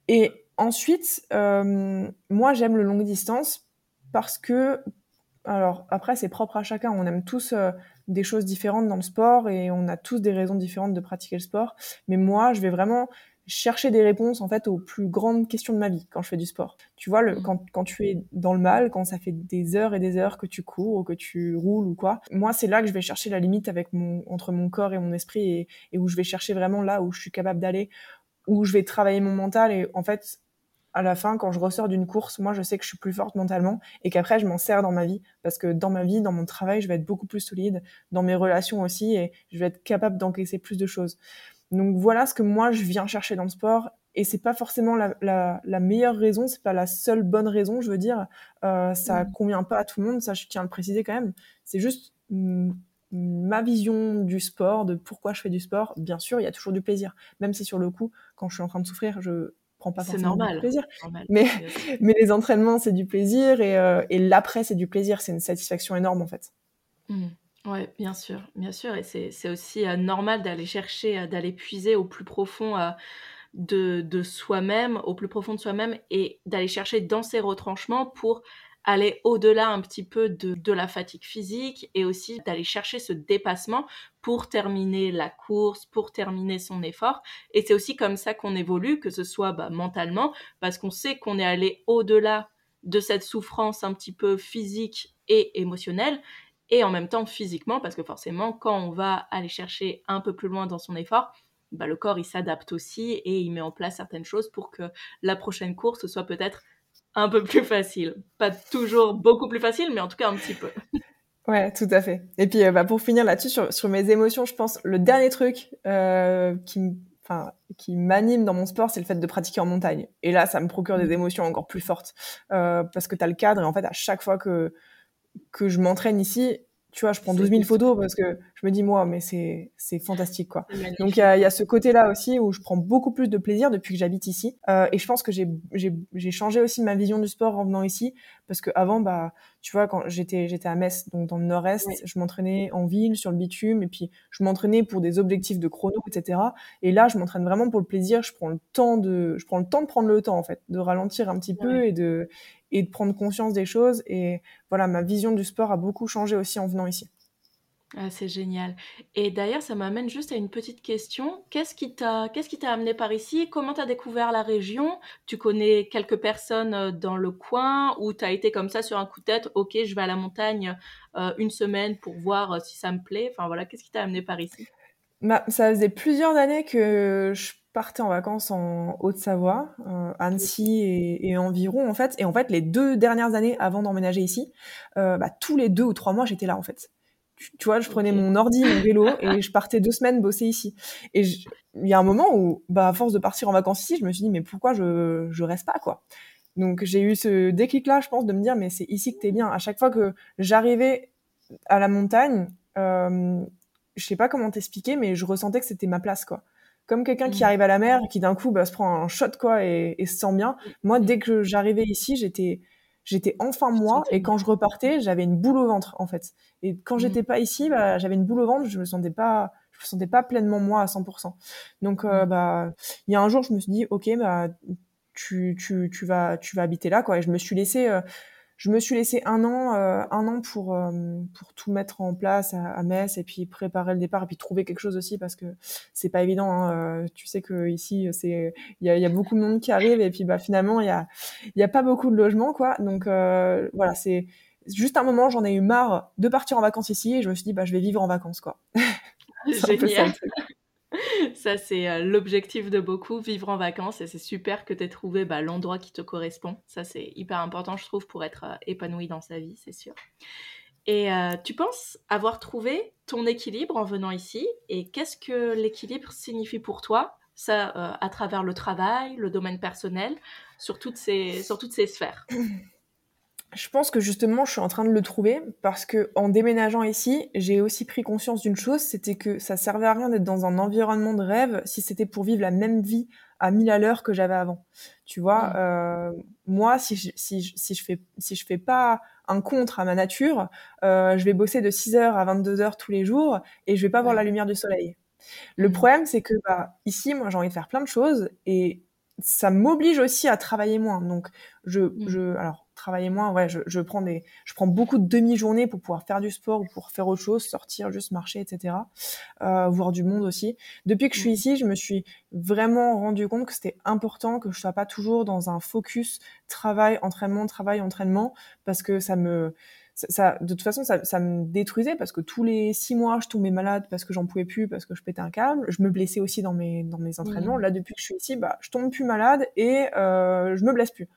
Et ensuite, euh, moi, j'aime le longue distance parce que alors après, c'est propre à chacun. On aime tous euh, des choses différentes dans le sport et on a tous des raisons différentes de pratiquer le sport. Mais moi, je vais vraiment chercher des réponses en fait aux plus grandes questions de ma vie quand je fais du sport. Tu vois, le, mmh. quand, quand tu es dans le mal, quand ça fait des heures et des heures que tu cours ou que tu roules ou quoi, moi c'est là que je vais chercher la limite avec mon entre mon corps et mon esprit et, et où je vais chercher vraiment là où je suis capable d'aller, où je vais travailler mon mental et en fait à la fin, quand je ressors d'une course, moi, je sais que je suis plus forte mentalement et qu'après, je m'en sers dans ma vie. Parce que dans ma vie, dans mon travail, je vais être beaucoup plus solide, dans mes relations aussi, et je vais être capable d'encaisser plus de choses. Donc voilà ce que moi, je viens chercher dans le sport. Et c'est pas forcément la, la, la meilleure raison, c'est pas la seule bonne raison, je veux dire. Euh, ça mmh. convient pas à tout le monde, ça je tiens à le préciser quand même. C'est juste ma vision du sport, de pourquoi je fais du sport. Bien sûr, il y a toujours du plaisir. Même si sur le coup, quand je suis en train de souffrir, je pas forcément normal. du plaisir. mais, mais les entraînements, c'est du plaisir et, euh, et l'après, c'est du plaisir. C'est une satisfaction énorme en fait. Mmh. Oui, bien sûr, bien sûr. Et c'est aussi euh, normal d'aller chercher, euh, d'aller puiser au plus profond de, de soi-même, au plus profond de soi-même et d'aller chercher dans ses retranchements pour aller au-delà un petit peu de, la fatigue physique et aussi d'aller chercher ce dépassement pour terminer la course, pour terminer son effort. Et c'est aussi comme ça qu'on évolue, que ce soit bah, mentalement, parce qu'on sait qu'on est allé au-delà de cette souffrance un petit peu physique et émotionnelle, et en même temps physiquement, parce que forcément, quand on va aller chercher un peu plus loin dans son effort, bah, le corps il s'adapte aussi et il met en place certaines choses pour que la prochaine course soit peut-être un peu plus facile. Pas toujours beaucoup plus facile, mais en tout cas un petit peu. Ouais, tout à fait. Et puis, euh, bah, pour finir là-dessus, sur, sur, mes émotions, je pense le dernier truc euh, qui, m'anime dans mon sport, c'est le fait de pratiquer en montagne. Et là, ça me procure des mm. émotions encore plus fortes euh, parce que tu as le cadre et en fait, à chaque fois que que je m'entraîne ici, tu vois, je prends 12 000 photos parce que je me dis, moi, mais c'est, c'est fantastique, quoi. Donc, il y a, y a, ce côté-là aussi où je prends beaucoup plus de plaisir depuis que j'habite ici. Euh, et je pense que j'ai, j'ai, j'ai changé aussi ma vision du sport en venant ici parce que avant, bah, tu vois, quand j'étais, j'étais à Metz, donc dans le nord-est, je m'entraînais en ville, sur le bitume, et puis je m'entraînais pour des objectifs de chrono, etc. Et là, je m'entraîne vraiment pour le plaisir. Je prends le temps de, je prends le temps de prendre le temps, en fait, de ralentir un petit peu et de, et de prendre conscience des choses. Et voilà, ma vision du sport a beaucoup changé aussi en venant ici. Ah, c'est génial. Et d'ailleurs, ça m'amène juste à une petite question. Qu'est-ce qui t'a, qu'est-ce qui t'a amené par ici? Comment t'as découvert la région? Tu connais quelques personnes euh, dans le coin ou t'as été comme ça sur un coup de tête? Ok, je vais à la montagne euh, une semaine pour voir euh, si ça me plaît. Enfin voilà, qu'est-ce qui t'a amené par ici? Bah, ça faisait plusieurs années que je partais en vacances en Haute-Savoie, euh, Annecy et, et, environ en fait. Et en fait, les deux dernières années avant d'emménager ici, euh, bah, tous les deux ou trois mois, j'étais là en fait. Tu, vois, je prenais mon ordi, mon vélo et je partais deux semaines bosser ici. Et il y a un moment où, bah, à force de partir en vacances ici, je me suis dit mais pourquoi je je reste pas quoi? Donc j'ai eu ce déclic là, je pense, de me dire mais c'est ici que t'es bien. À chaque fois que j'arrivais à la montagne, euh, je sais pas comment t'expliquer, mais je ressentais que c'était ma place quoi comme quelqu'un qui mm. arrive à la mer et qui d'un coup bah, se prend un shot quoi et, et se sent bien. Moi, dès que j'arrivais ici, j'étais j'étais enfin moi et quand je repartais, j'avais une boule au ventre en fait. Et quand mm. j'étais pas ici, bah, j'avais une boule au ventre, je me sentais pas je me sentais pas pleinement moi à 100%. Donc euh, mm. bah il y a un jour, je me suis dit OK, bah tu tu tu vas tu vas habiter là quoi et je me suis laissé euh, je me suis laissé un an, euh, un an pour euh, pour tout mettre en place à, Metz et puis préparer le départ et puis trouver quelque chose aussi parce que c'est pas évident. Hein, euh, tu sais que ici c'est il y a, y a, beaucoup de monde qui arrive et puis bah finalement il y a il y a pas beaucoup de logements quoi. Donc voilà c'est juste un moment j'en ai eu marre de partir en vacances ici et je me suis dit bah je vais vivre en vacances quoi. peu ça, c'est euh, l'objectif de beaucoup, vivre en vacances. Et c'est super que tu aies trouvé bah, l'endroit qui te correspond. Ça, c'est hyper important, je trouve, pour être euh, épanoui dans sa vie, c'est sûr. Et euh, tu penses avoir trouvé ton équilibre en venant ici? Et qu'est-ce que l'équilibre signifie pour toi? Ça, à travers le travail, le domaine personnel, sur toutes ces, sur toutes ces sphères je pense que justement, je suis en train de le trouver parce que en déménageant ici, j'ai aussi pris conscience d'une chose, c'était que ça servait à rien d'être dans un environnement de rêve si c'était pour vivre la même vie à 1000 à l'heure que j'avais avant. Tu vois, euh, moi, si je, si, si je fais si je fais pas un contre à ma nature, euh, je vais bosser de 6h à 22h tous les jours et je vais pas voir la lumière du soleil. Le mmh. problème, c'est que bah, ici, moi, j'ai envie de faire plein de choses et ça m'oblige aussi à travailler moins. Donc, je, mmh. je, alors, travailler moins, ouais, je, je, prends des, je prends beaucoup de demi-journées pour pouvoir faire du sport ou pour faire autre chose, sortir, juste marcher, etc. Euh, voir du monde aussi. Depuis que je suis mmh. ici, je me suis vraiment rendu compte que c'était important que je sois pas toujours dans un focus travail, entraînement, travail, entraînement, parce que ça me, ça, de toute façon, ça, ça, me détruisait parce que tous les six mois, je tombais malade parce que j'en pouvais plus, parce que je pétais un câble. Je me blessais aussi dans mes, dans mes entraînements. Mmh. Là, depuis que je suis ici, bah, je tombe plus malade et euh, je me blesse plus.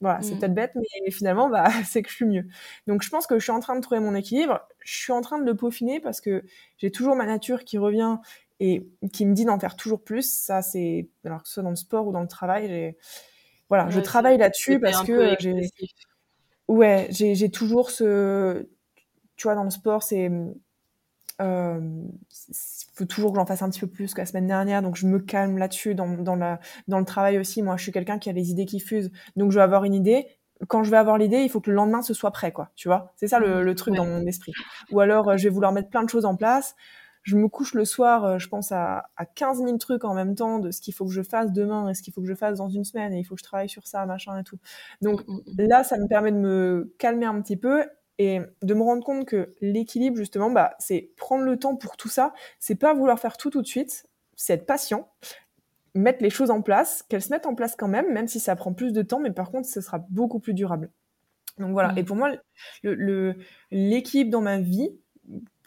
Voilà, c'est mmh. peut-être bête, mais finalement, bah, c'est que je suis mieux. Donc, je pense que je suis en train de trouver mon équilibre. Je suis en train de le peaufiner parce que j'ai toujours ma nature qui revient et qui me dit d'en faire toujours plus. Ça, c'est alors que ce soit dans le sport ou dans le travail, voilà, je travaille là-dessus parce que j'ai, ouais, j'ai toujours ce, tu vois, dans le sport, c'est euh, il faut toujours que j'en fasse un petit peu plus que la semaine dernière, donc je me calme là-dessus. Dans, dans, la, dans le travail aussi, moi, je suis quelqu'un qui a les idées qui fusent, donc je vais avoir une idée. Quand je vais avoir l'idée, il faut que le lendemain ce soit prêt, quoi. Tu vois, c'est ça le, le truc dans mon esprit. Ou alors, euh, je vais vouloir mettre plein de choses en place. Je me couche le soir, euh, je pense à, à 15 000 trucs en même temps de ce qu'il faut que je fasse demain et ce qu'il faut que je fasse dans une semaine et il faut que je travaille sur ça, machin et tout. Donc mm, mm, mm. là, ça me permet de me calmer un petit peu et de me rendre compte que l'équilibre justement bah c'est prendre le temps pour tout ça c'est pas vouloir faire tout tout de suite c'est être patient mettre les choses en place qu'elles se mettent en place quand même même si ça prend plus de temps mais par contre ce sera beaucoup plus durable donc voilà mmh. et pour moi le l'équipe dans ma vie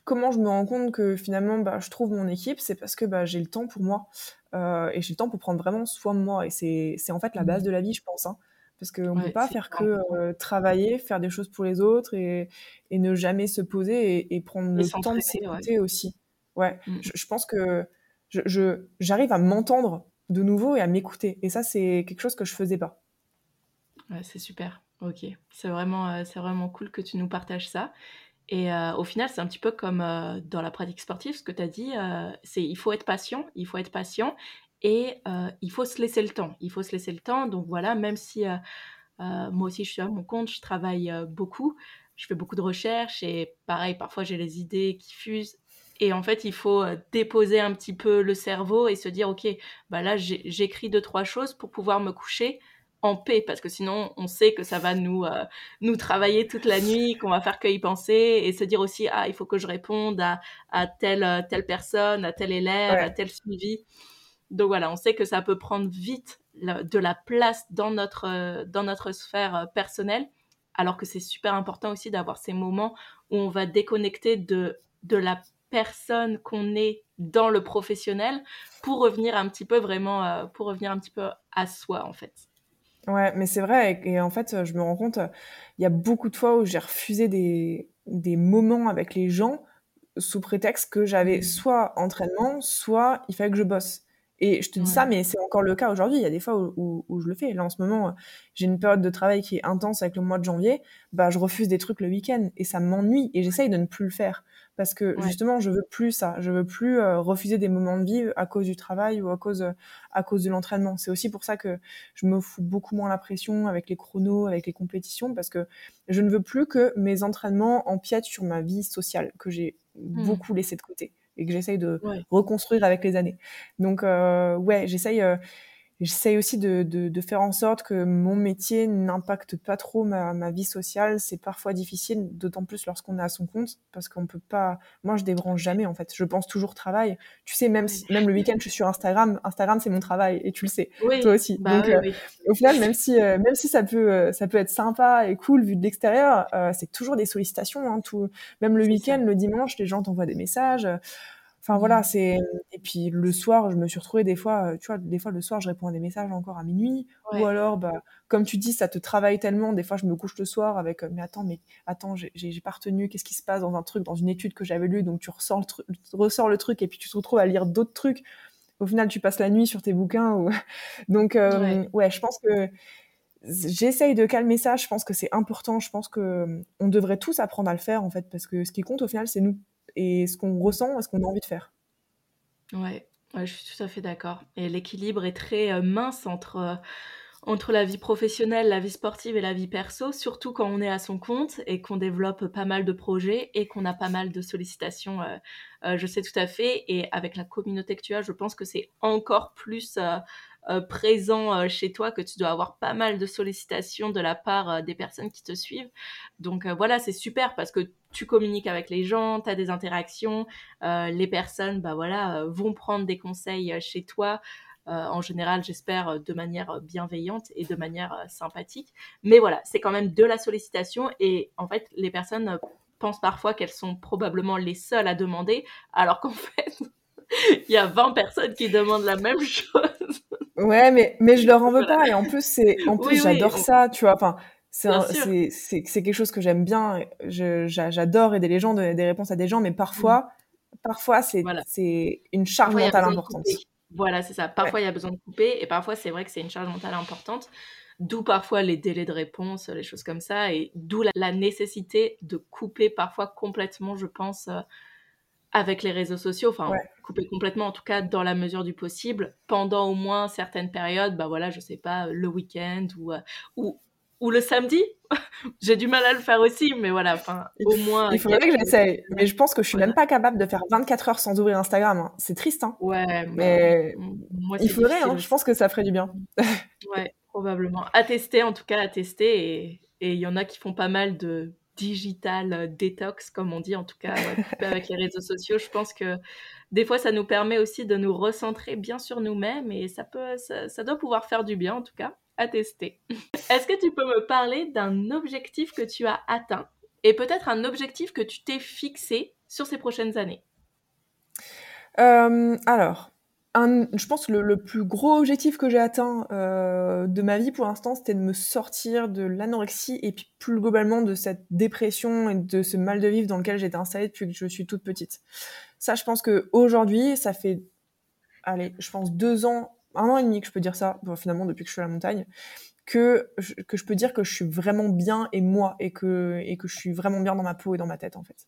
comment je me rends compte que finalement bah, je trouve mon équipe c'est parce que bah, j'ai le temps pour moi euh, et j'ai le temps pour prendre vraiment soin de moi et c'est en fait la base mmh. de la vie je pense hein parce qu'on ne peut pas faire que euh, travailler, faire des choses pour les autres et, et ne jamais se poser et, prendre le temps de s'écouter aussi. Ouais, mmh. je, pense que je, j'arrive à m'entendre de nouveau et à m'écouter. Et ça, c'est quelque chose que je faisais pas. Ouais, c'est super. Ok, c'est vraiment, euh, c'est vraiment cool que tu nous partages ça. Et euh, au final, c'est un petit peu comme dans la pratique sportive, ce que tu as dit, c'est il faut être patient, il faut être patient et euh, il faut se laisser le temps. Il faut se laisser le temps. Donc voilà, même si euh, euh, moi aussi je suis à mon compte, je travaille beaucoup, je fais beaucoup de recherches et pareil, parfois j'ai les idées qui fusent. Et en fait, il faut déposer un petit peu le cerveau et se dire, OK, bah là, j'écris deux, trois choses pour pouvoir me coucher en paix, parce que sinon, on sait que ça va nous, nous travailler toute la nuit, qu'on va faire que y penser, et se dire aussi, ah, il faut que je réponde à, à telle, telle personne, à tel élève, à tel suivi. Donc voilà, on sait que ça peut prendre vite de la place dans notre, euh, dans notre sphère euh, personnelle, alors que c'est super important aussi d'avoir ces moments où on va déconnecter de, de la personne qu'on est dans le professionnel pour revenir un petit peu vraiment, euh, pour revenir un petit peu à soi en fait. Ouais, mais c'est vrai, et, en fait, je me rends compte, il y a beaucoup de fois où j'ai refusé des, des moments avec les gens sous prétexte que j'avais mmh. soit entraînement, soit il fallait que je bosse. Et je te dis ça, mais c'est encore le cas aujourd'hui. Il y a des fois où, où, je le fais. Là, en ce moment, j'ai une période de travail qui est intense avec le mois de janvier. Bah, je refuse des trucs le week-end et ça m'ennuie et j'essaye de ne plus le faire parce que justement, je veux plus ça. Je veux plus euh, refuser des moments de vie à cause du travail ou à cause à cause de l'entraînement. C'est aussi pour ça que je me fous beaucoup moins la pression avec les chronos, avec les compétitions, parce que je ne veux plus que mes entraînements empiètent sur ma vie sociale que j'ai mmh. beaucoup laissé de côté et que j'essaye de reconstruire avec les années. Donc, euh, ouais, j'essaye euh, J'essaye aussi de, de, de, faire en sorte que mon métier n'impacte pas trop ma, ma vie sociale. C'est parfois difficile, d'autant plus lorsqu'on est à son compte, parce qu'on peut pas. Moi, je débranche jamais en fait. Je pense toujours travail. Tu sais, même si, même le week-end, je suis sur Instagram. Instagram, c'est mon travail, et tu le sais, toi aussi. Bah Donc, euh, au final, même si même si ça peut ça peut être sympa et cool vu de l'extérieur, c'est toujours des sollicitations. Hein, tout, même le week-end, le dimanche, les gens t'envoient des messages. Enfin voilà, mmh. c'est et puis le soir, je me suis retrouvée des fois, euh, tu vois, des fois le soir, je réponds à des messages encore à minuit, ou alors, bah, comme tu dis, ça te travaille tellement. Des fois, je me couche le soir avec, euh, mais attends, mais attends, j'ai pas retenu, qu'est-ce qui se passe dans un truc, dans une étude que j'avais lue, donc tu ressors le, truc, ressors le truc et puis tu te retrouves à lire d'autres trucs. Au final, tu passes la nuit sur tes bouquins. Ou... donc euh, ouais. je pense que j'essaye de calmer ça. Je pense que c'est important. Je pense que on devrait tous apprendre à le faire en fait, parce que ce qui compte au final, c'est nous et ce qu'on ressent, ce qu'on a envie de faire. Ouais, je suis tout à fait d'accord. Et l'équilibre est très mince entre entre la vie professionnelle, la vie sportive et la vie perso, surtout quand on est à son compte et qu'on développe pas mal de projets et qu'on a pas mal de sollicitations. Euh, euh, je sais tout à fait. Et avec la communauté que tu as, je pense que c'est encore plus euh, présent chez toi que tu dois avoir pas mal de sollicitations de la part des personnes qui te suivent. Donc voilà, c'est super parce que tu communiques avec les gens, tu as des interactions, les personnes bah voilà, vont prendre des conseils chez toi. Euh, en général, j'espère, euh, de manière bienveillante et de manière euh, sympathique. Mais voilà, c'est quand même de la sollicitation et en fait, les personnes pensent parfois qu'elles sont probablement les seules à demander, alors qu'en fait, il y a 20 personnes qui demandent la même chose. Ouais, mais, mais je leur en veux pas. Et en plus, c'est, en plus, j'adore ça, tu vois. Enfin, c'est, c'est, c'est, quelque chose que j'aime bien. j'adore aider les gens, donner des réponses à des gens, mais parfois, mmh. parfois, c'est, c'est une charge mentale importante. Voilà, c'est ça. Parfois, il y a besoin de couper et parfois, c'est vrai que c'est une charge mentale importante. D'où parfois les délais de réponse, les choses comme ça, et d'où la, nécessité de couper parfois complètement, je pense, euh, avec les réseaux sociaux. Enfin, couper complètement, en tout cas, dans la mesure du possible, pendant au moins certaines périodes, bah voilà, je sais pas, le week-end ou, euh, ou ou le samedi. J'ai du mal à le faire aussi, mais voilà, enfin, au moins. Il faudrait que j'essaye. Mais je pense que je suis même pas capable de faire 24 heures sans ouvrir Instagram. Hein. C'est triste, hein. Ouais, mais moi, il faudrait, hein. Je pense que ça ferait du bien. ouais, probablement. À tester, en tout cas, à tester. Et il y en a qui font pas mal de digital détox, comme on dit, en tout cas, avec les réseaux sociaux. Je pense que des fois, ça nous permet aussi de nous recentrer bien sur nous-mêmes et ça peut, ça doit pouvoir faire du bien, en tout cas à tester. Est-ce que tu peux me parler d'un objectif que tu as atteint et peut-être un objectif que tu t'es fixé sur ces prochaines années? Euh, Alors, je pense que le, plus gros objectif que j'ai atteint euh, de ma vie pour l'instant, c'était de me sortir de l'anorexie et puis plus globalement de cette dépression et de ce mal de vivre dans lequel j'étais installée depuis que je suis toute petite. Ça, je pense que aujourd'hui, ça fait, allez, je pense deux ans un an et demi que je peux dire ça, finalement depuis que je suis à la montagne, que je, que je peux dire que je suis vraiment bien et moi et que et que je suis vraiment bien dans ma peau et dans ma tête en fait.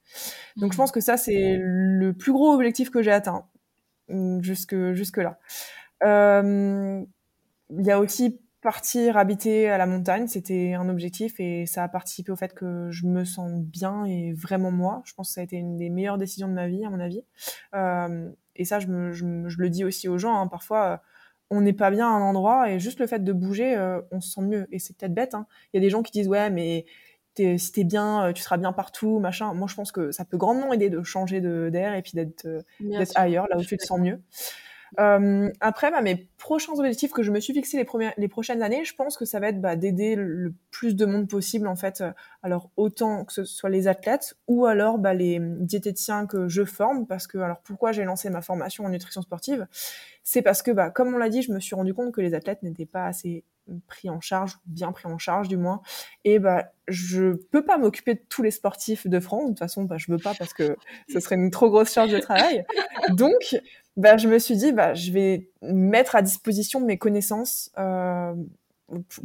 Donc je pense que ça c'est le plus gros objectif que j'ai atteint jusque jusque là. Euh, il y a aussi partir habiter à la montagne, c'était un objectif et ça a participé au fait que je me sens bien et vraiment moi. Je pense que ça a été une des meilleures décisions de ma vie à mon avis. Euh, et ça je, me, je, je, le dis aussi aux gens. Hein, parfois on n'est pas bien à un endroit et juste le fait de bouger, euh, on se sent mieux. Et c'est peut-être bête. Hein. Il y a des gens qui disent ouais, mais es, si t'es bien, euh, tu seras bien partout, machin. Moi, je pense que ça peut grandement aider de changer d'air et puis d'être euh, ailleurs, là où tu te sens mieux. Euh, après, bah, mes prochains objectifs que je me suis fixé les, premières, les prochaines années, je pense que ça va être bah, d'aider le plus de monde possible, en fait. Alors, autant que ce soit les athlètes ou alors bah, les diététiciens que je forme. Parce que, alors, pourquoi j'ai lancé ma formation en nutrition sportive? C'est parce que, bah, comme on l'a dit, je me suis rendu compte que les athlètes n'étaient pas assez pris en charge, bien pris en charge du moins. Et bah, je peux pas m'occuper de tous les sportifs de France. De toute façon, bah, je veux pas parce que ce serait une trop grosse charge de travail. Donc, bah, je me suis dit, bah, je vais mettre à disposition mes connaissances euh,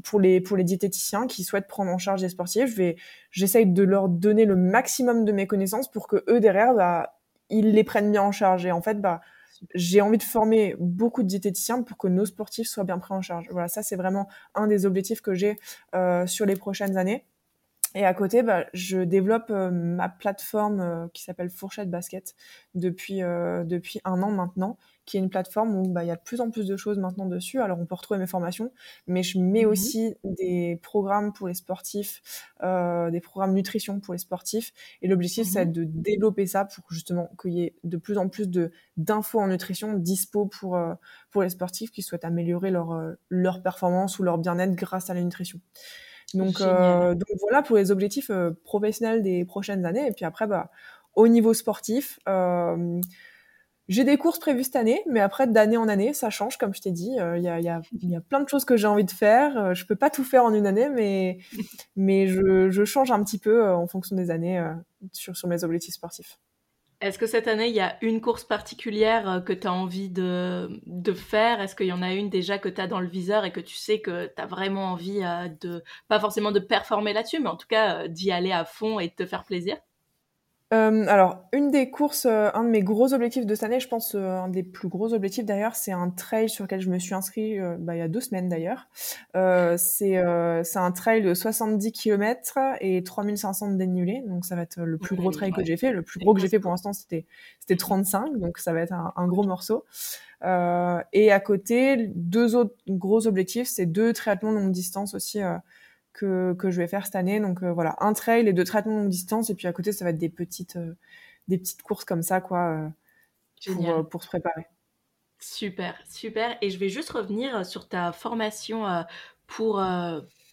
pour les pour les diététiciens qui souhaitent prendre en charge des sportifs. Je vais, j'essaye de leur donner le maximum de mes connaissances pour que eux derrière, bah, ils les prennent bien en charge. Et en fait, bah, j'ai envie de former beaucoup de diététiciens pour que nos sportifs soient bien pris en charge. Voilà, ça c'est vraiment un des objectifs que j'ai euh, sur les prochaines années. Et à côté, bah, je développe euh, ma plateforme euh, qui s'appelle Fourchette Basket depuis euh, depuis un an maintenant, qui est une plateforme où bah, il y a de plus en plus de choses maintenant dessus. Alors on peut retrouver mes formations, mais je mets mmh aussi des programmes pour les sportifs, des programmes nutrition pour les sportifs. Et l'objectif, c'est mmh de développer ça pour justement qu'il y ait de plus en plus d'infos en nutrition dispo pour pour les sportifs qui souhaitent améliorer leur leur performance ou leur bien-être grâce à la nutrition. Donc, euh, donc voilà pour les objectifs euh, professionnels des prochaines années. Et puis après, bah, au niveau sportif, euh, j'ai des courses prévues cette année, mais après d'année en année, ça change, comme je t'ai dit. Il y, a, y, a, y, a, plein de choses que j'ai envie de faire. je peux pas tout faire en une année, mais, mais je, je change un petit peu en fonction des années sur, sur mes objectifs sportifs. Est-ce que cette année, il y a une course particulière euh, que tu envie de, de faire? Est-ce qu'il y en a une déjà que tu as dans le viseur et que tu sais que tu as vraiment envie euh, de, pas forcément de performer là-dessus, mais en tout cas euh, d'y aller à fond et de te faire plaisir? Euh, alors, une des courses, euh, un de mes gros objectifs de cette année, je pense euh, un des plus gros objectifs d'ailleurs, c'est un trail sur lequel je me suis inscrit bah, il y a deux semaines d'ailleurs. c'est un trail de 70 km et 3500 de dénivelé, donc ça va être le plus gros trail que j'ai fait. Le plus gros que j'ai fait pour l'instant, c'était c'était 35, donc ça va être un, un gros morceau. et à côté, deux autres gros objectifs, c'est deux triathlons longue distance aussi que, que je vais faire cette année. Donc euh, voilà, un trail et deux traitements longue distance. Et puis à côté, ça va être des petites, euh, des petites courses comme ça, quoi, euh, pour, pour, se préparer. Super, super. Et je vais juste revenir sur ta formation pour,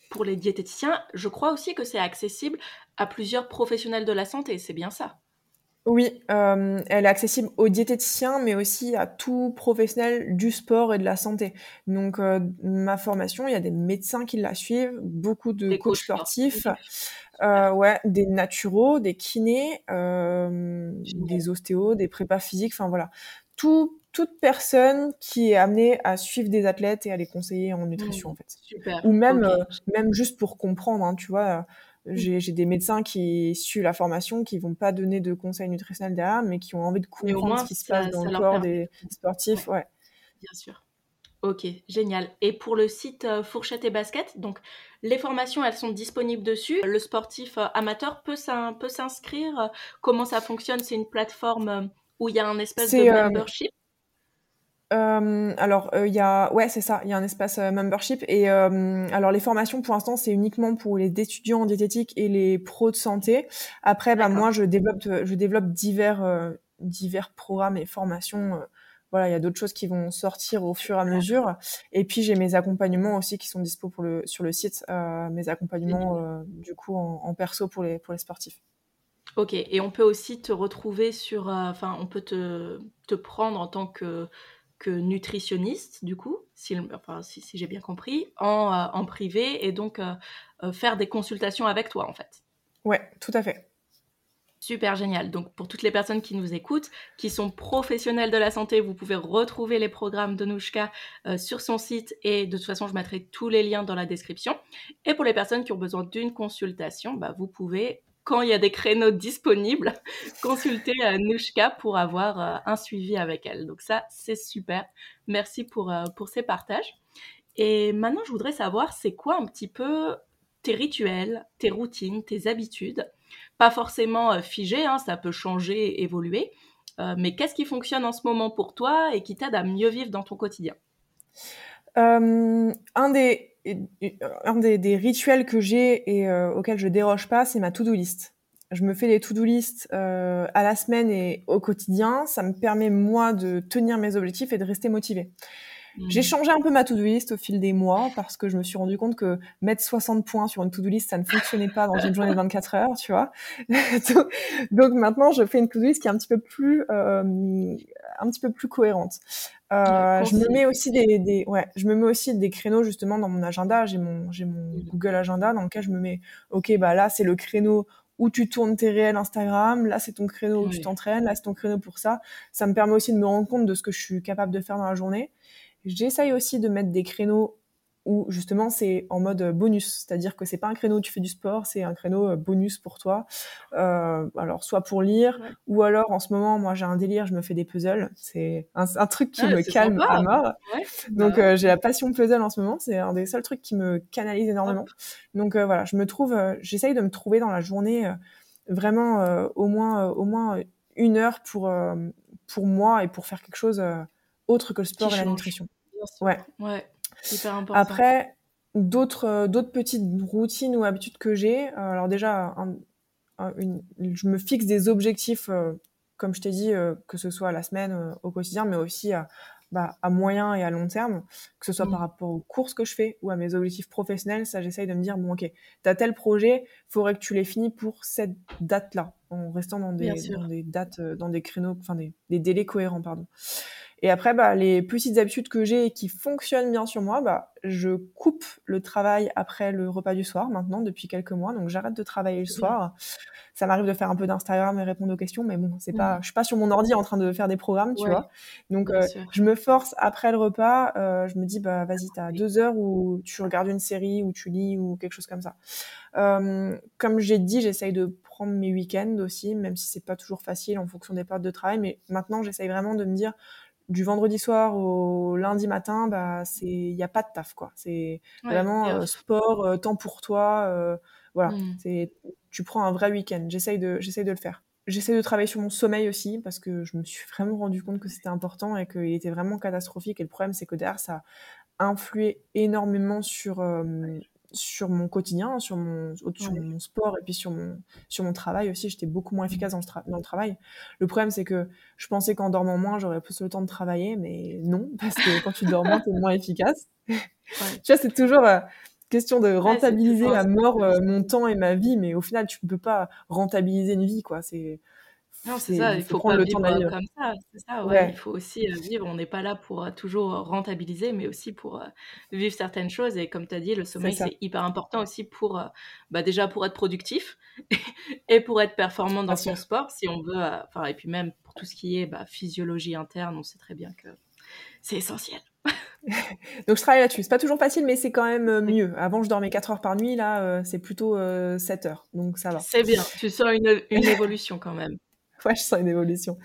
pour les diététiciens. Je crois aussi que c'est accessible à plusieurs professionnels de la santé, c'est bien ça? Oui, euh, elle est accessible aux diététiciens, mais aussi à tout professionnel du sport et de la santé. Donc, euh, ma formation, il y a des médecins qui la suivent, beaucoup de coachs sportifs, euh, ouais, des naturaux, des kinés, des ostéos, des prépas physiques, enfin voilà. Tout, toute personne qui est amenée à suivre des athlètes et à les conseiller en nutrition, mmh, en fait. Super. Ou même, même juste pour comprendre, hein, tu vois j'ai des médecins qui suivent la formation, qui vont pas donner de conseils nutritionnels derrière, mais qui ont envie de comprendre ce qui se passe dans le corps des sportifs. Ouais. Bien sûr. Ok, génial. Et pour le site euh, Fourchette et Basket, donc les formations, elles sont disponibles dessus. Le sportif euh, amateur peut s'inscrire. Comment ça fonctionne? C'est une plateforme euh, où il y a un espèce de membership? Euh, alors il y a ouais c'est ça il y a un espace membership et alors les formations pour l'instant c'est uniquement pour les étudiants en diététique et les pros de santé. Après bah moi je développe je développe divers divers programmes et formations voilà il y a d'autres choses qui vont sortir au fur et à mesure. Et puis j'ai mes accompagnements aussi qui sont dispo pour le sur le site mes accompagnements du coup en, en, perso pour les pour les sportifs. Ok, et on peut aussi te retrouver sur, enfin, on peut te, te prendre en tant que que nutritionniste, du coup, si, enfin, si, j'ai bien compris, en, euh, en, privé et donc euh, euh, faire des consultations avec toi, en fait. Ouais, tout à fait. Super génial. Donc pour toutes les personnes qui nous écoutent, qui sont professionnels de la santé, vous pouvez retrouver les programmes de Nouchka sur son site et de toute façon je mettrai tous les liens dans la description. Et pour les personnes qui ont besoin d'une consultation, bah, vous pouvez quand il y a des créneaux disponibles, consulter euh, Nushka pour avoir euh, un suivi avec elle. Donc ça, c'est super. Merci pour, euh, pour ces partages. Et maintenant, je voudrais savoir, c'est quoi un petit peu tes rituels, tes routines, tes habitudes? Pas forcément figées, hein, ça peut changer, évoluer. mais qu'est-ce qui fonctionne en ce moment pour toi et qui t'aide à mieux vivre dans ton quotidien? Un des un des, rituels que j'ai et euh, auxquels je déroge pas, c'est ma to-do list. Je me fais des to-do list euh, à la semaine et au quotidien. Ça me permet moi de tenir mes objectifs et de rester motivée. Mmh. J'ai changé un peu ma to-do list au fil des mois parce que je me suis rendu compte que mettre 60 points sur une to-do list, ça ne fonctionnait pas dans une journée de 24 heures, tu vois. Donc maintenant, je fais une to-do list qui est un petit peu plus, euh, un petit peu plus cohérente. Euh, je me mets aussi des, des, ouais, je me mets aussi des créneaux justement dans mon agenda. J'ai mon, j'ai mon mmh. Google Agenda dans lequel je me mets, ok, bah là c'est le créneau où tu tournes tes réels Instagram, là c'est ton créneau où tu t'entraînes, là c'est ton créneau pour ça. Ça me permet aussi de me rendre compte de ce que je suis capable de faire dans la journée. J'essaye aussi de mettre des créneaux où justement c'est en mode bonus, c'est-à-dire que c'est pas un créneau où tu fais du sport, c'est un créneau euh, bonus pour toi. Euh, alors soit pour lire, ou alors en ce moment moi j'ai un délire, je me fais des puzzles, c'est un, truc qui me calme à mort. Donc bah euh, j'ai la passion puzzle en ce moment, c'est un des seuls trucs qui me canalise énormément. Donc voilà, je me trouve, j'essaye de me trouver dans la journée vraiment au moins au moins une heure pour pour moi et pour faire quelque chose autre que le sport et la nutrition. Ouais. Ouais. Hyper important. Après, d'autres euh, d'autres petites routines ou habitudes que j'ai. Euh, alors déjà, je me fixe des objectifs, euh, comme je t'ai dit, que ce soit à la semaine, au quotidien, mais aussi à, bah, à moyen et à long terme, que ce soit par mmh. rapport aux courses que je fais ou à mes objectifs professionnels. Ça, j'essaye de me dire, bon, ok, t'as tel projet, faudrait que tu l'aies fini pour cette date-là, en restant dans des, dans des dates, dans des créneaux, enfin des, des délais cohérents, pardon. Et après, bah, les petites habitudes que j'ai et qui fonctionnent bien sur moi, bah, je coupe le travail après le repas du soir maintenant depuis quelques mois. Donc j'arrête de travailler le soir. Ça m'arrive de faire un peu d'Instagram et répondre aux questions, mais bon, c'est pas, je suis pas sur mon ordi en train de faire des programmes, tu vois. Donc euh, je me force après le repas. Euh, je me dis bah vas-y, t'as deux heures où tu regardes une série ou tu lis ou quelque chose comme ça. Euh, comme j'ai dit, j'essaye de prendre mes week-ends aussi, même si c'est pas toujours facile en fonction des périodes de travail. Mais maintenant, j'essaye vraiment de me dire du vendredi soir au lundi matin, bah c'est il y a pas de taf quoi. C'est vraiment euh, sport, euh, temps pour toi, euh, voilà. Mmh. C'est tu prends un vrai week-end. J'essaye de j'essaye de le faire. J'essaie de travailler sur mon sommeil aussi parce que je me suis vraiment rendu compte que c'était important et qu'il était vraiment catastrophique. Et le problème, c'est que derrière, ça a influé énormément sur, sur mon quotidien, sur mon, sur mon sport et puis sur mon, sur mon travail aussi. J'étais beaucoup moins efficace dans le, dans le travail. Le problème, c'est que je pensais qu'en dormant moins, j'aurais plus le temps de travailler, mais non, parce que quand tu dors moins, tu es moins efficace. tu vois, c'est toujours euh, question de rentabiliser à mort euh, mon temps et ma vie, mais au final, tu ne peux pas rentabiliser une vie, quoi. C'est non, c'est ça, il faut, pas vivre euh, comme ça. C'est ça, ouais. Il faut aussi euh, vivre. On n'est pas là pour euh, toujours rentabiliser, mais aussi pour vivre certaines choses. Et comme tu as dit, le sommeil, c'est hyper important aussi pour, bah, déjà pour être productif et pour être performant dans son sport, si on veut. Enfin, et puis même pour tout ce qui est bah, physiologie interne, on sait très bien que c'est essentiel. Donc je travaille là-dessus. C'est pas toujours facile, mais c'est quand même mieux. Avant, je dormais 4 heures par nuit. Là, c'est plutôt 7 heures. Donc ça va. C'est bien. Tu sens une, une évolution quand même. ouais, je sens une évolution.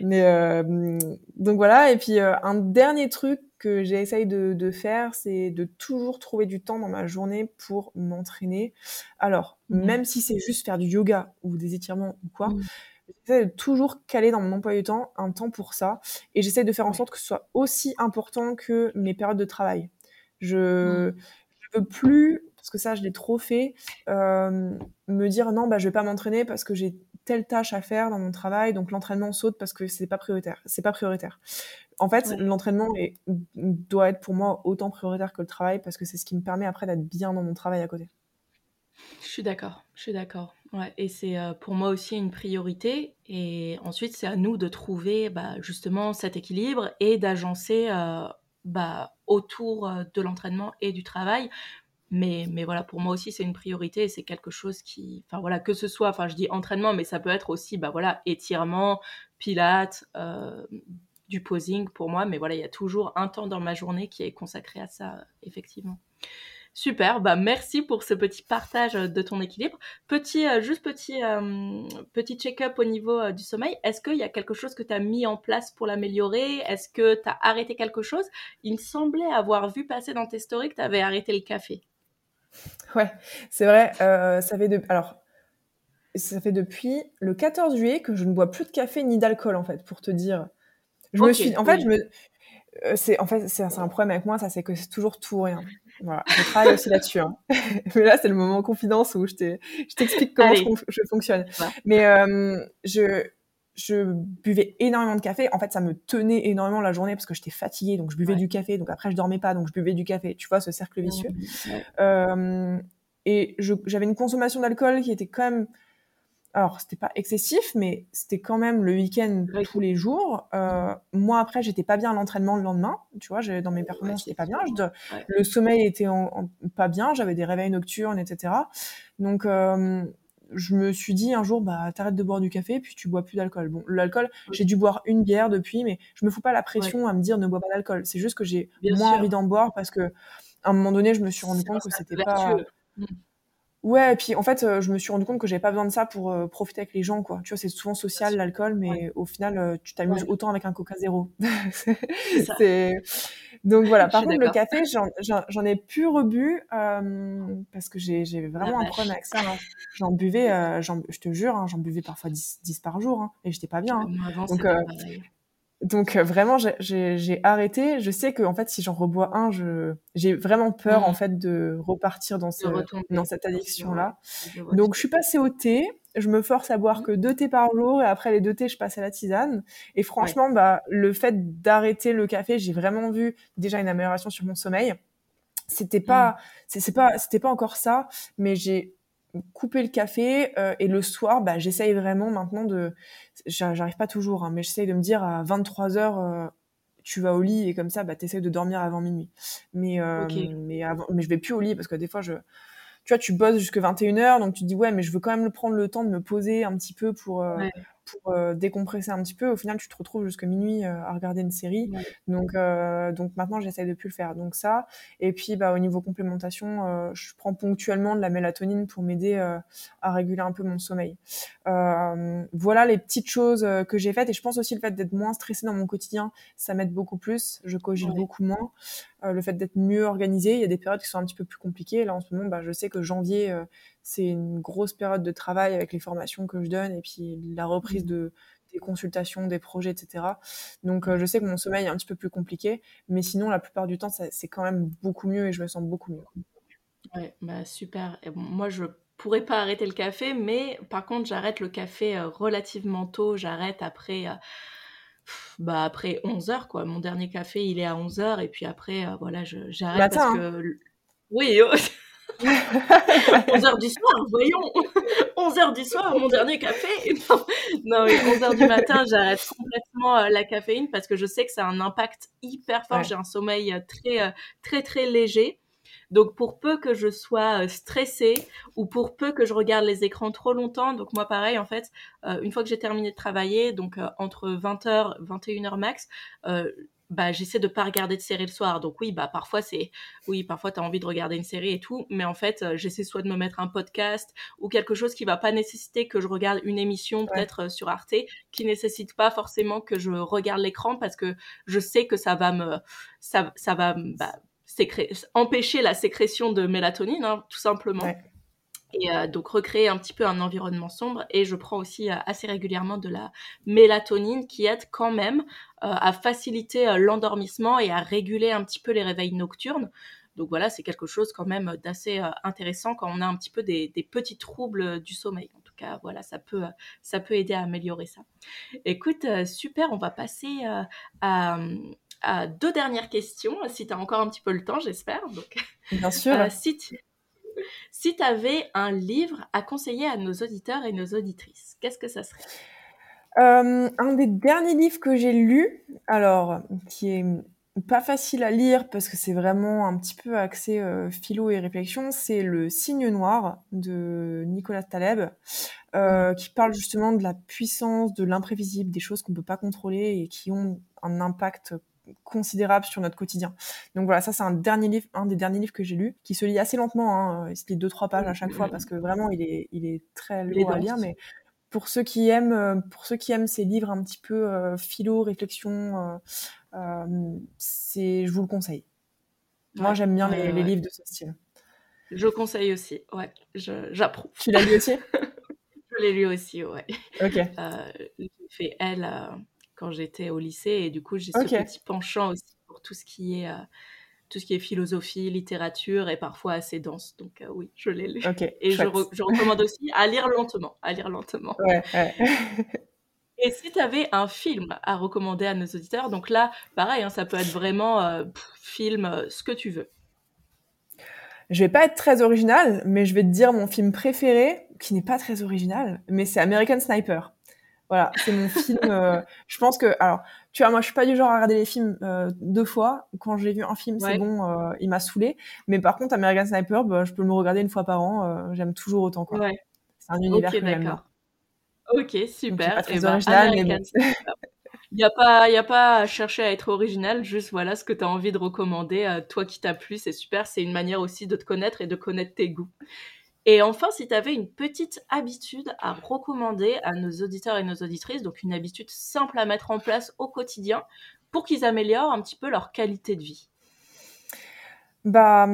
Mais euh, donc voilà. Et puis euh, un dernier truc que j'essaye de, de faire, c'est de toujours trouver du temps dans ma journée pour m'entraîner. Alors, mmh. même si c'est juste faire du yoga ou des étirements ou quoi, mmh. j'essaie de toujours caler dans mon emploi du temps un temps pour ça. Et j'essaie de faire en sorte que ce soit aussi important que mes périodes de travail. Je, mmh. je veux plus parce que ça je l'ai trop fait, euh, me dire non bah je vais pas m'entraîner parce que j'ai telle tâche à faire dans mon travail, donc l'entraînement saute parce que c'est pas prioritaire. C'est pas prioritaire. En fait, l'entraînement doit être pour moi autant prioritaire que le travail parce que c'est ce qui me permet après d'être bien dans mon travail à côté. Je suis d'accord, je suis d'accord. Ouais, et c'est euh, pour moi aussi une priorité. Et ensuite, c'est à nous de trouver bah, justement cet équilibre et d'agencer euh, bah, autour euh, de l'entraînement et du travail mais, mais voilà, pour moi aussi, c'est une priorité. C'est quelque chose qui, enfin voilà, que ce soit, enfin je dis entraînement, mais ça peut être aussi, bah voilà, étirement, pilates, euh, du posing pour moi. Mais voilà, il y a toujours un temps dans ma journée qui est consacré à ça, effectivement. Super, bah merci pour ce petit partage de ton équilibre. Petit, euh, juste petit, euh, petit check-up au niveau du sommeil. Est-ce qu'il y a quelque chose que tu as mis en place pour l'améliorer? Est-ce que tu as arrêté quelque chose? Il me semblait avoir vu passer dans tes stories que tu avais arrêté le café. Ouais, c'est vrai. Euh, ça fait de... Alors, ça fait depuis le 14 juillet que je ne bois plus de café ni d'alcool, en fait, pour te dire. Je me suis... En fait, je me... Euh, c'est en fait c'est un problème avec moi ça c'est que c'est toujours tout ou rien voilà je travaille aussi là-dessus hein. mais là c'est le moment confidence où je t'explique comment je, fonctionne mais euh, je je buvais énormément de café. En fait, ça me tenait énormément la journée parce que j'étais fatiguée, donc je buvais du café. Donc après, je dormais pas, donc je buvais du café. Tu vois, ce cercle vicieux. Euh, et j'avais une consommation d'alcool qui était quand même. Alors, c'était pas excessif, mais c'était quand même le week-end tous les jours. Euh, moi, après, j'étais pas bien à l'entraînement le lendemain. Tu vois, dans mes performances, j'étais pas bien. Le sommeil était pas bien. J'avais des réveils nocturnes, etc. Donc, euh, je me suis dit un jour, bah, t'arrêtes de boire du café, puis tu bois plus d'alcool. Bon, l'alcool, j'ai dû boire une bière depuis, mais je me fous pas la pression à me dire ne bois pas d'alcool. C'est juste que j'ai moins envie d'en boire parce que, à un moment donné, je me suis rendu compte que c'était pas. Mmh. Ouais, et puis en fait, euh, je me suis rendu compte que j'avais pas besoin de ça pour euh, profiter avec les gens, quoi. Tu vois, c'est souvent social l'alcool, mais au final, euh, tu t'amuses autant avec un Coca zéro. donc voilà. Par contre, le café, j'en ai plus rebu parce que j'ai vraiment un problème avec ça. Hein. J'en buvais, je te jure, hein, j'en buvais parfois 10, 10 par jour, hein, et j'étais pas bien. Donc donc euh, vraiment, j'ai arrêté. Je sais que en fait, si j'en rebois un, je j'ai vraiment peur en mmh. fait de repartir dans, ce, dans cette addiction là. Donc je suis passée au thé. Je me force à boire mmh. que deux thés par jour et après les deux thés, je passe à la tisane. Et franchement, bah le fait d'arrêter le café, j'ai vraiment vu déjà une amélioration sur mon sommeil. C'était pas, mmh. c'est pas, c'était pas encore ça, mais j'ai couper le café euh, et le soir bah j'essaye vraiment maintenant de j'arrive pas toujours hein, mais j'essaye de me dire à 23 heures euh, tu vas au lit et comme ça, bah, tu essaies de dormir avant minuit. Mais, euh, mais, avant, mais je vais plus au lit parce que des fois, je, tu vois, tu bosses jusque 21h, donc tu te dis, ouais, mais je veux quand même prendre le temps de me poser un petit peu pour, euh, pour euh, décompresser un petit peu. Au final, tu te retrouves jusqu'à minuit euh, à regarder une série. Donc, euh, donc maintenant, j'essaie de plus le faire. Donc ça. Et puis, bah, au niveau complémentation, je prends ponctuellement de la mélatonine pour m'aider à réguler un peu mon sommeil. voilà les petites choses que j'ai faites. Et je pense aussi le fait d'être moins stressée dans mon quotidien, ça m'aide beaucoup plus. Je cogite beaucoup moins. le fait d'être mieux organisée. Il y a des périodes qui sont un petit peu plus compliquées. Là, en ce moment, bah, je sais que janvier, c'est une grosse période de travail avec les formations que je donne et puis la reprise mmh. de, des consultations, des projets, etc. Donc euh, je sais que mon sommeil est un petit peu plus compliqué, mais sinon la plupart du temps c'est quand même beaucoup mieux et je me sens beaucoup mieux. Ouais, bah super. Et moi je pourrais pas arrêter le café, mais par contre j'arrête le café euh, relativement tôt. J'arrête après. Euh, bah après 11 heures quoi. Mon dernier café il est à 11 heures et puis après voilà j'arrête parce hein. que oui 11h du soir, voyons 11h du soir, mon dernier café Non, 11h du matin, j'arrête complètement euh, la caféine parce que je sais que ça a un impact hyper fort. J'ai un sommeil euh, très, euh, très, très léger. Donc pour peu que je sois stressée ou pour peu que je regarde les écrans trop longtemps, donc moi pareil en fait, une fois que j'ai terminé de travailler, donc entre 20h, 21h max, bah j'essaie de pas regarder de série le soir. Donc oui, bah parfois c'est oui, parfois tu as envie de regarder une série et tout, mais en fait, euh, j'essaie soit de me mettre un podcast ou quelque chose qui va pas nécessiter que je regarde une émission peut-être euh, sur Arte qui nécessite pas forcément que je regarde l'écran parce que je sais que ça va me ça, ça va bah, empêcher la sécrétion de mélatonine hein, tout simplement et euh, donc recréer un petit peu un environnement sombre. Et je prends aussi euh, assez régulièrement de la mélatonine qui aide quand même euh, à faciliter l'endormissement et à réguler un petit peu les réveils nocturnes. Donc voilà, c'est quelque chose quand même d'assez intéressant quand on a un petit peu des, petits troubles du sommeil. En tout cas, voilà, ça peut, ça peut aider à améliorer ça. Écoute, super, on va passer à, à, deux dernières questions, si tu as encore un petit peu le temps, j'espère. Bien sûr. si tu si tu avais un livre à conseiller à nos auditeurs et nos auditrices, qu'est-ce que ça serait? Euh, Un des derniers livres que j'ai lu, alors qui est pas facile à lire parce que c'est vraiment un petit peu axé euh, philo et réflexion, c'est Le Signe Noir de Nicolas Taleb, euh, qui parle justement de la puissance, de l'imprévisible, des choses qu'on peut pas contrôler et qui ont un impact considérable sur notre quotidien. Donc voilà, ça c'est un dernier livre, un des derniers livres que j'ai lu, qui se lit assez lentement. Hein. Il se lit deux trois pages à chaque fois parce que vraiment il est, il est très lourd à lire. Mais pour ceux qui aiment, euh, pour ceux qui aiment ces livres un petit peu euh, philo, réflexion, euh, c'est, je vous le conseille. Moi j'aime bien les, livres de ce style. Je conseille aussi, ouais, j'approuve. Tu l'as lu aussi? Je l'ai lu aussi, ouais. Ok. j'ai fait Elle quand j'étais au lycée et du coup j'ai ce petit penchant aussi pour tout ce qui est euh, tout ce qui est philosophie, littérature et parfois assez dense. Donc euh, oui, je l'ai lu. et je, recommande aussi à lire lentement, à lire lentement. et si tu avais un film à recommander à nos auditeurs, donc là, pareil, hein, ça peut être vraiment euh, film, ce que tu veux. Je vais pas être très original, mais je vais te dire mon film préféré, qui n'est pas très original, mais c'est American Sniper. Voilà, c'est mon film. Euh, je pense que, alors, tu vois, moi, je suis pas du genre à regarder les films euh, deux fois. Quand j'ai vu un film, c'est bon, euh, il m'a saoulé. Mais par contre, American Sniper, bah, je peux me regarder une fois par an. J'aime toujours autant, quoi. C'est un univers que j'aime Ok, super. Pas très ben, original, mais Il n'y a, pas, y a pas à chercher à être original, juste voilà ce que tu as envie de recommander, toi qui t'a plu, c'est super, c'est une manière aussi de te connaître et de connaître tes goûts. Et enfin, si tu avais une petite habitude à recommander à nos auditeurs et nos auditrices, donc une habitude simple à mettre en place au quotidien pour qu'ils améliorent un petit peu leur qualité de vie. Bah,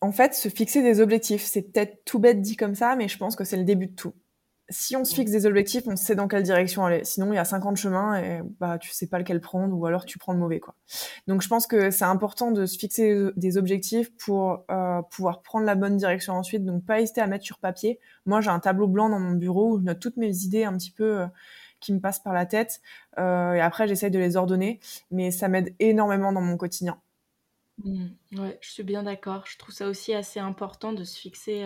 en fait, se fixer des objectifs, c'est peut-être tout bête dit comme ça, mais je pense que c'est le début de tout si on se fixe des objectifs, on sait dans quelle direction aller. Sinon, il y a 50 chemins et bah tu sais pas lequel prendre ou alors tu prends le mauvais quoi. Donc je pense que c'est important de se fixer des objectifs pour euh, pouvoir prendre la bonne direction ensuite. Donc pas hésiter à mettre sur papier. Moi, j'ai un tableau blanc dans mon bureau où je note toutes mes idées un petit peu euh, qui me passent par la tête euh, et après j'essaye de les ordonner. Mais ça m'aide énormément dans mon quotidien. Mmh. ouais, je suis bien d'accord. Je trouve ça aussi assez important de se fixer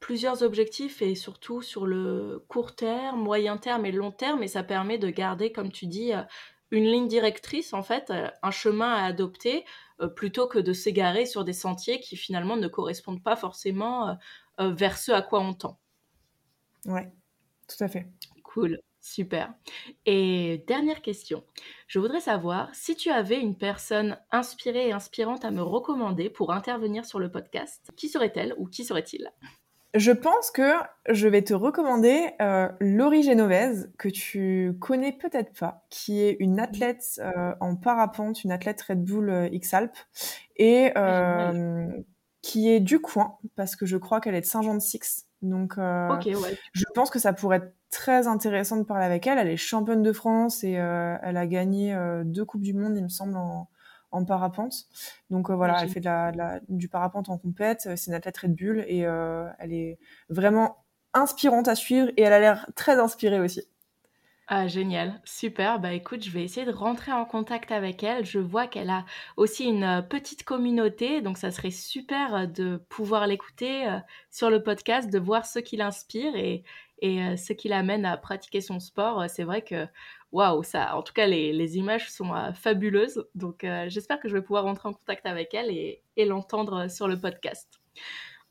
plusieurs objectifs et surtout sur le court terme, moyen terme et long terme et ça permet de garder, comme tu dis, euh, une ligne directrice, en fait, un chemin à adopter, plutôt que de s'égarer sur des sentiers qui finalement ne correspondent pas forcément vers ce à quoi on tend. Ouais, tout à fait. Cool. Super. Et dernière question. Je voudrais savoir si tu avais une personne inspirée et inspirante à me recommander pour intervenir sur le podcast, qui serait-elle ou qui serait-il? Je pense que je vais te recommander euh, Laurie Genovese, que tu connais peut-être pas, qui est une athlète euh, en parapente, une athlète Red Bull euh, X-Alpes, et euh, qui est du coin, parce que je crois qu'elle est de Saint-Jean-de-Six. Donc, euh, je pense que ça pourrait être très intéressant de parler avec elle. Elle est championne de France et euh, elle a gagné deux coupes du monde, il me semble, en, en parapente. Donc voilà, elle fait de la, du parapente en compète. C'est une athlète Red Bull et elle est vraiment inspirante à suivre et elle a l'air très inspirée aussi. Ah, génial, super. Bah écoute, je vais essayer de rentrer en contact avec elle. Je vois qu'elle a aussi une euh, petite communauté, donc ça serait super euh, de pouvoir l'écouter euh, sur le podcast, de voir ce qui l'inspire et, et ce qui l'amène à pratiquer son sport. C'est vrai que, waouh, ça, en tout cas, les, images sont fabuleuses. Donc j'espère que je vais pouvoir rentrer en contact avec elle et, et l'entendre sur le podcast.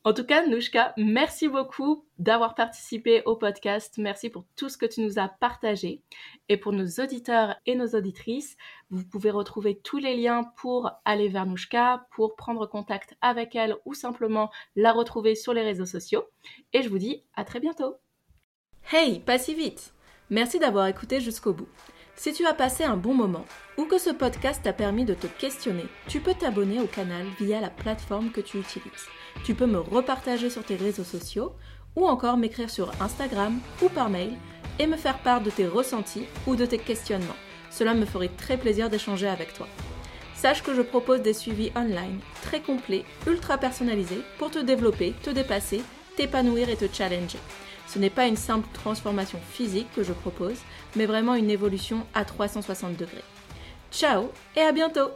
En tout cas, Nouchka, merci beaucoup d'avoir participé au podcast. Merci pour tout ce que tu nous as partagé. Et pour nos auditeurs et nos auditrices, vous pouvez retrouver tous les liens pour aller vers Nouchka, pour prendre contact avec elle ou simplement la retrouver sur les réseaux sociaux. Et je vous dis à très bientôt. Hey, pas si vite Merci d'avoir écouté jusqu'au bout. Si tu as passé un bon moment ou que ce podcast t'a permis de te questionner, tu peux t'abonner au canal via la plateforme que tu utilises. Tu peux me repartager sur tes réseaux sociaux ou encore m'écrire sur Instagram ou par mail et me faire part de tes ressentis ou de tes questionnements. Cela me ferait très plaisir d'échanger avec toi. Sache que je propose des suivis online très complets, ultra personnalisés pour te développer, te dépasser, t'épanouir et te challenger. Ce n'est pas une simple transformation physique que je propose, mais vraiment une évolution à 360 degrés. Ciao et à bientôt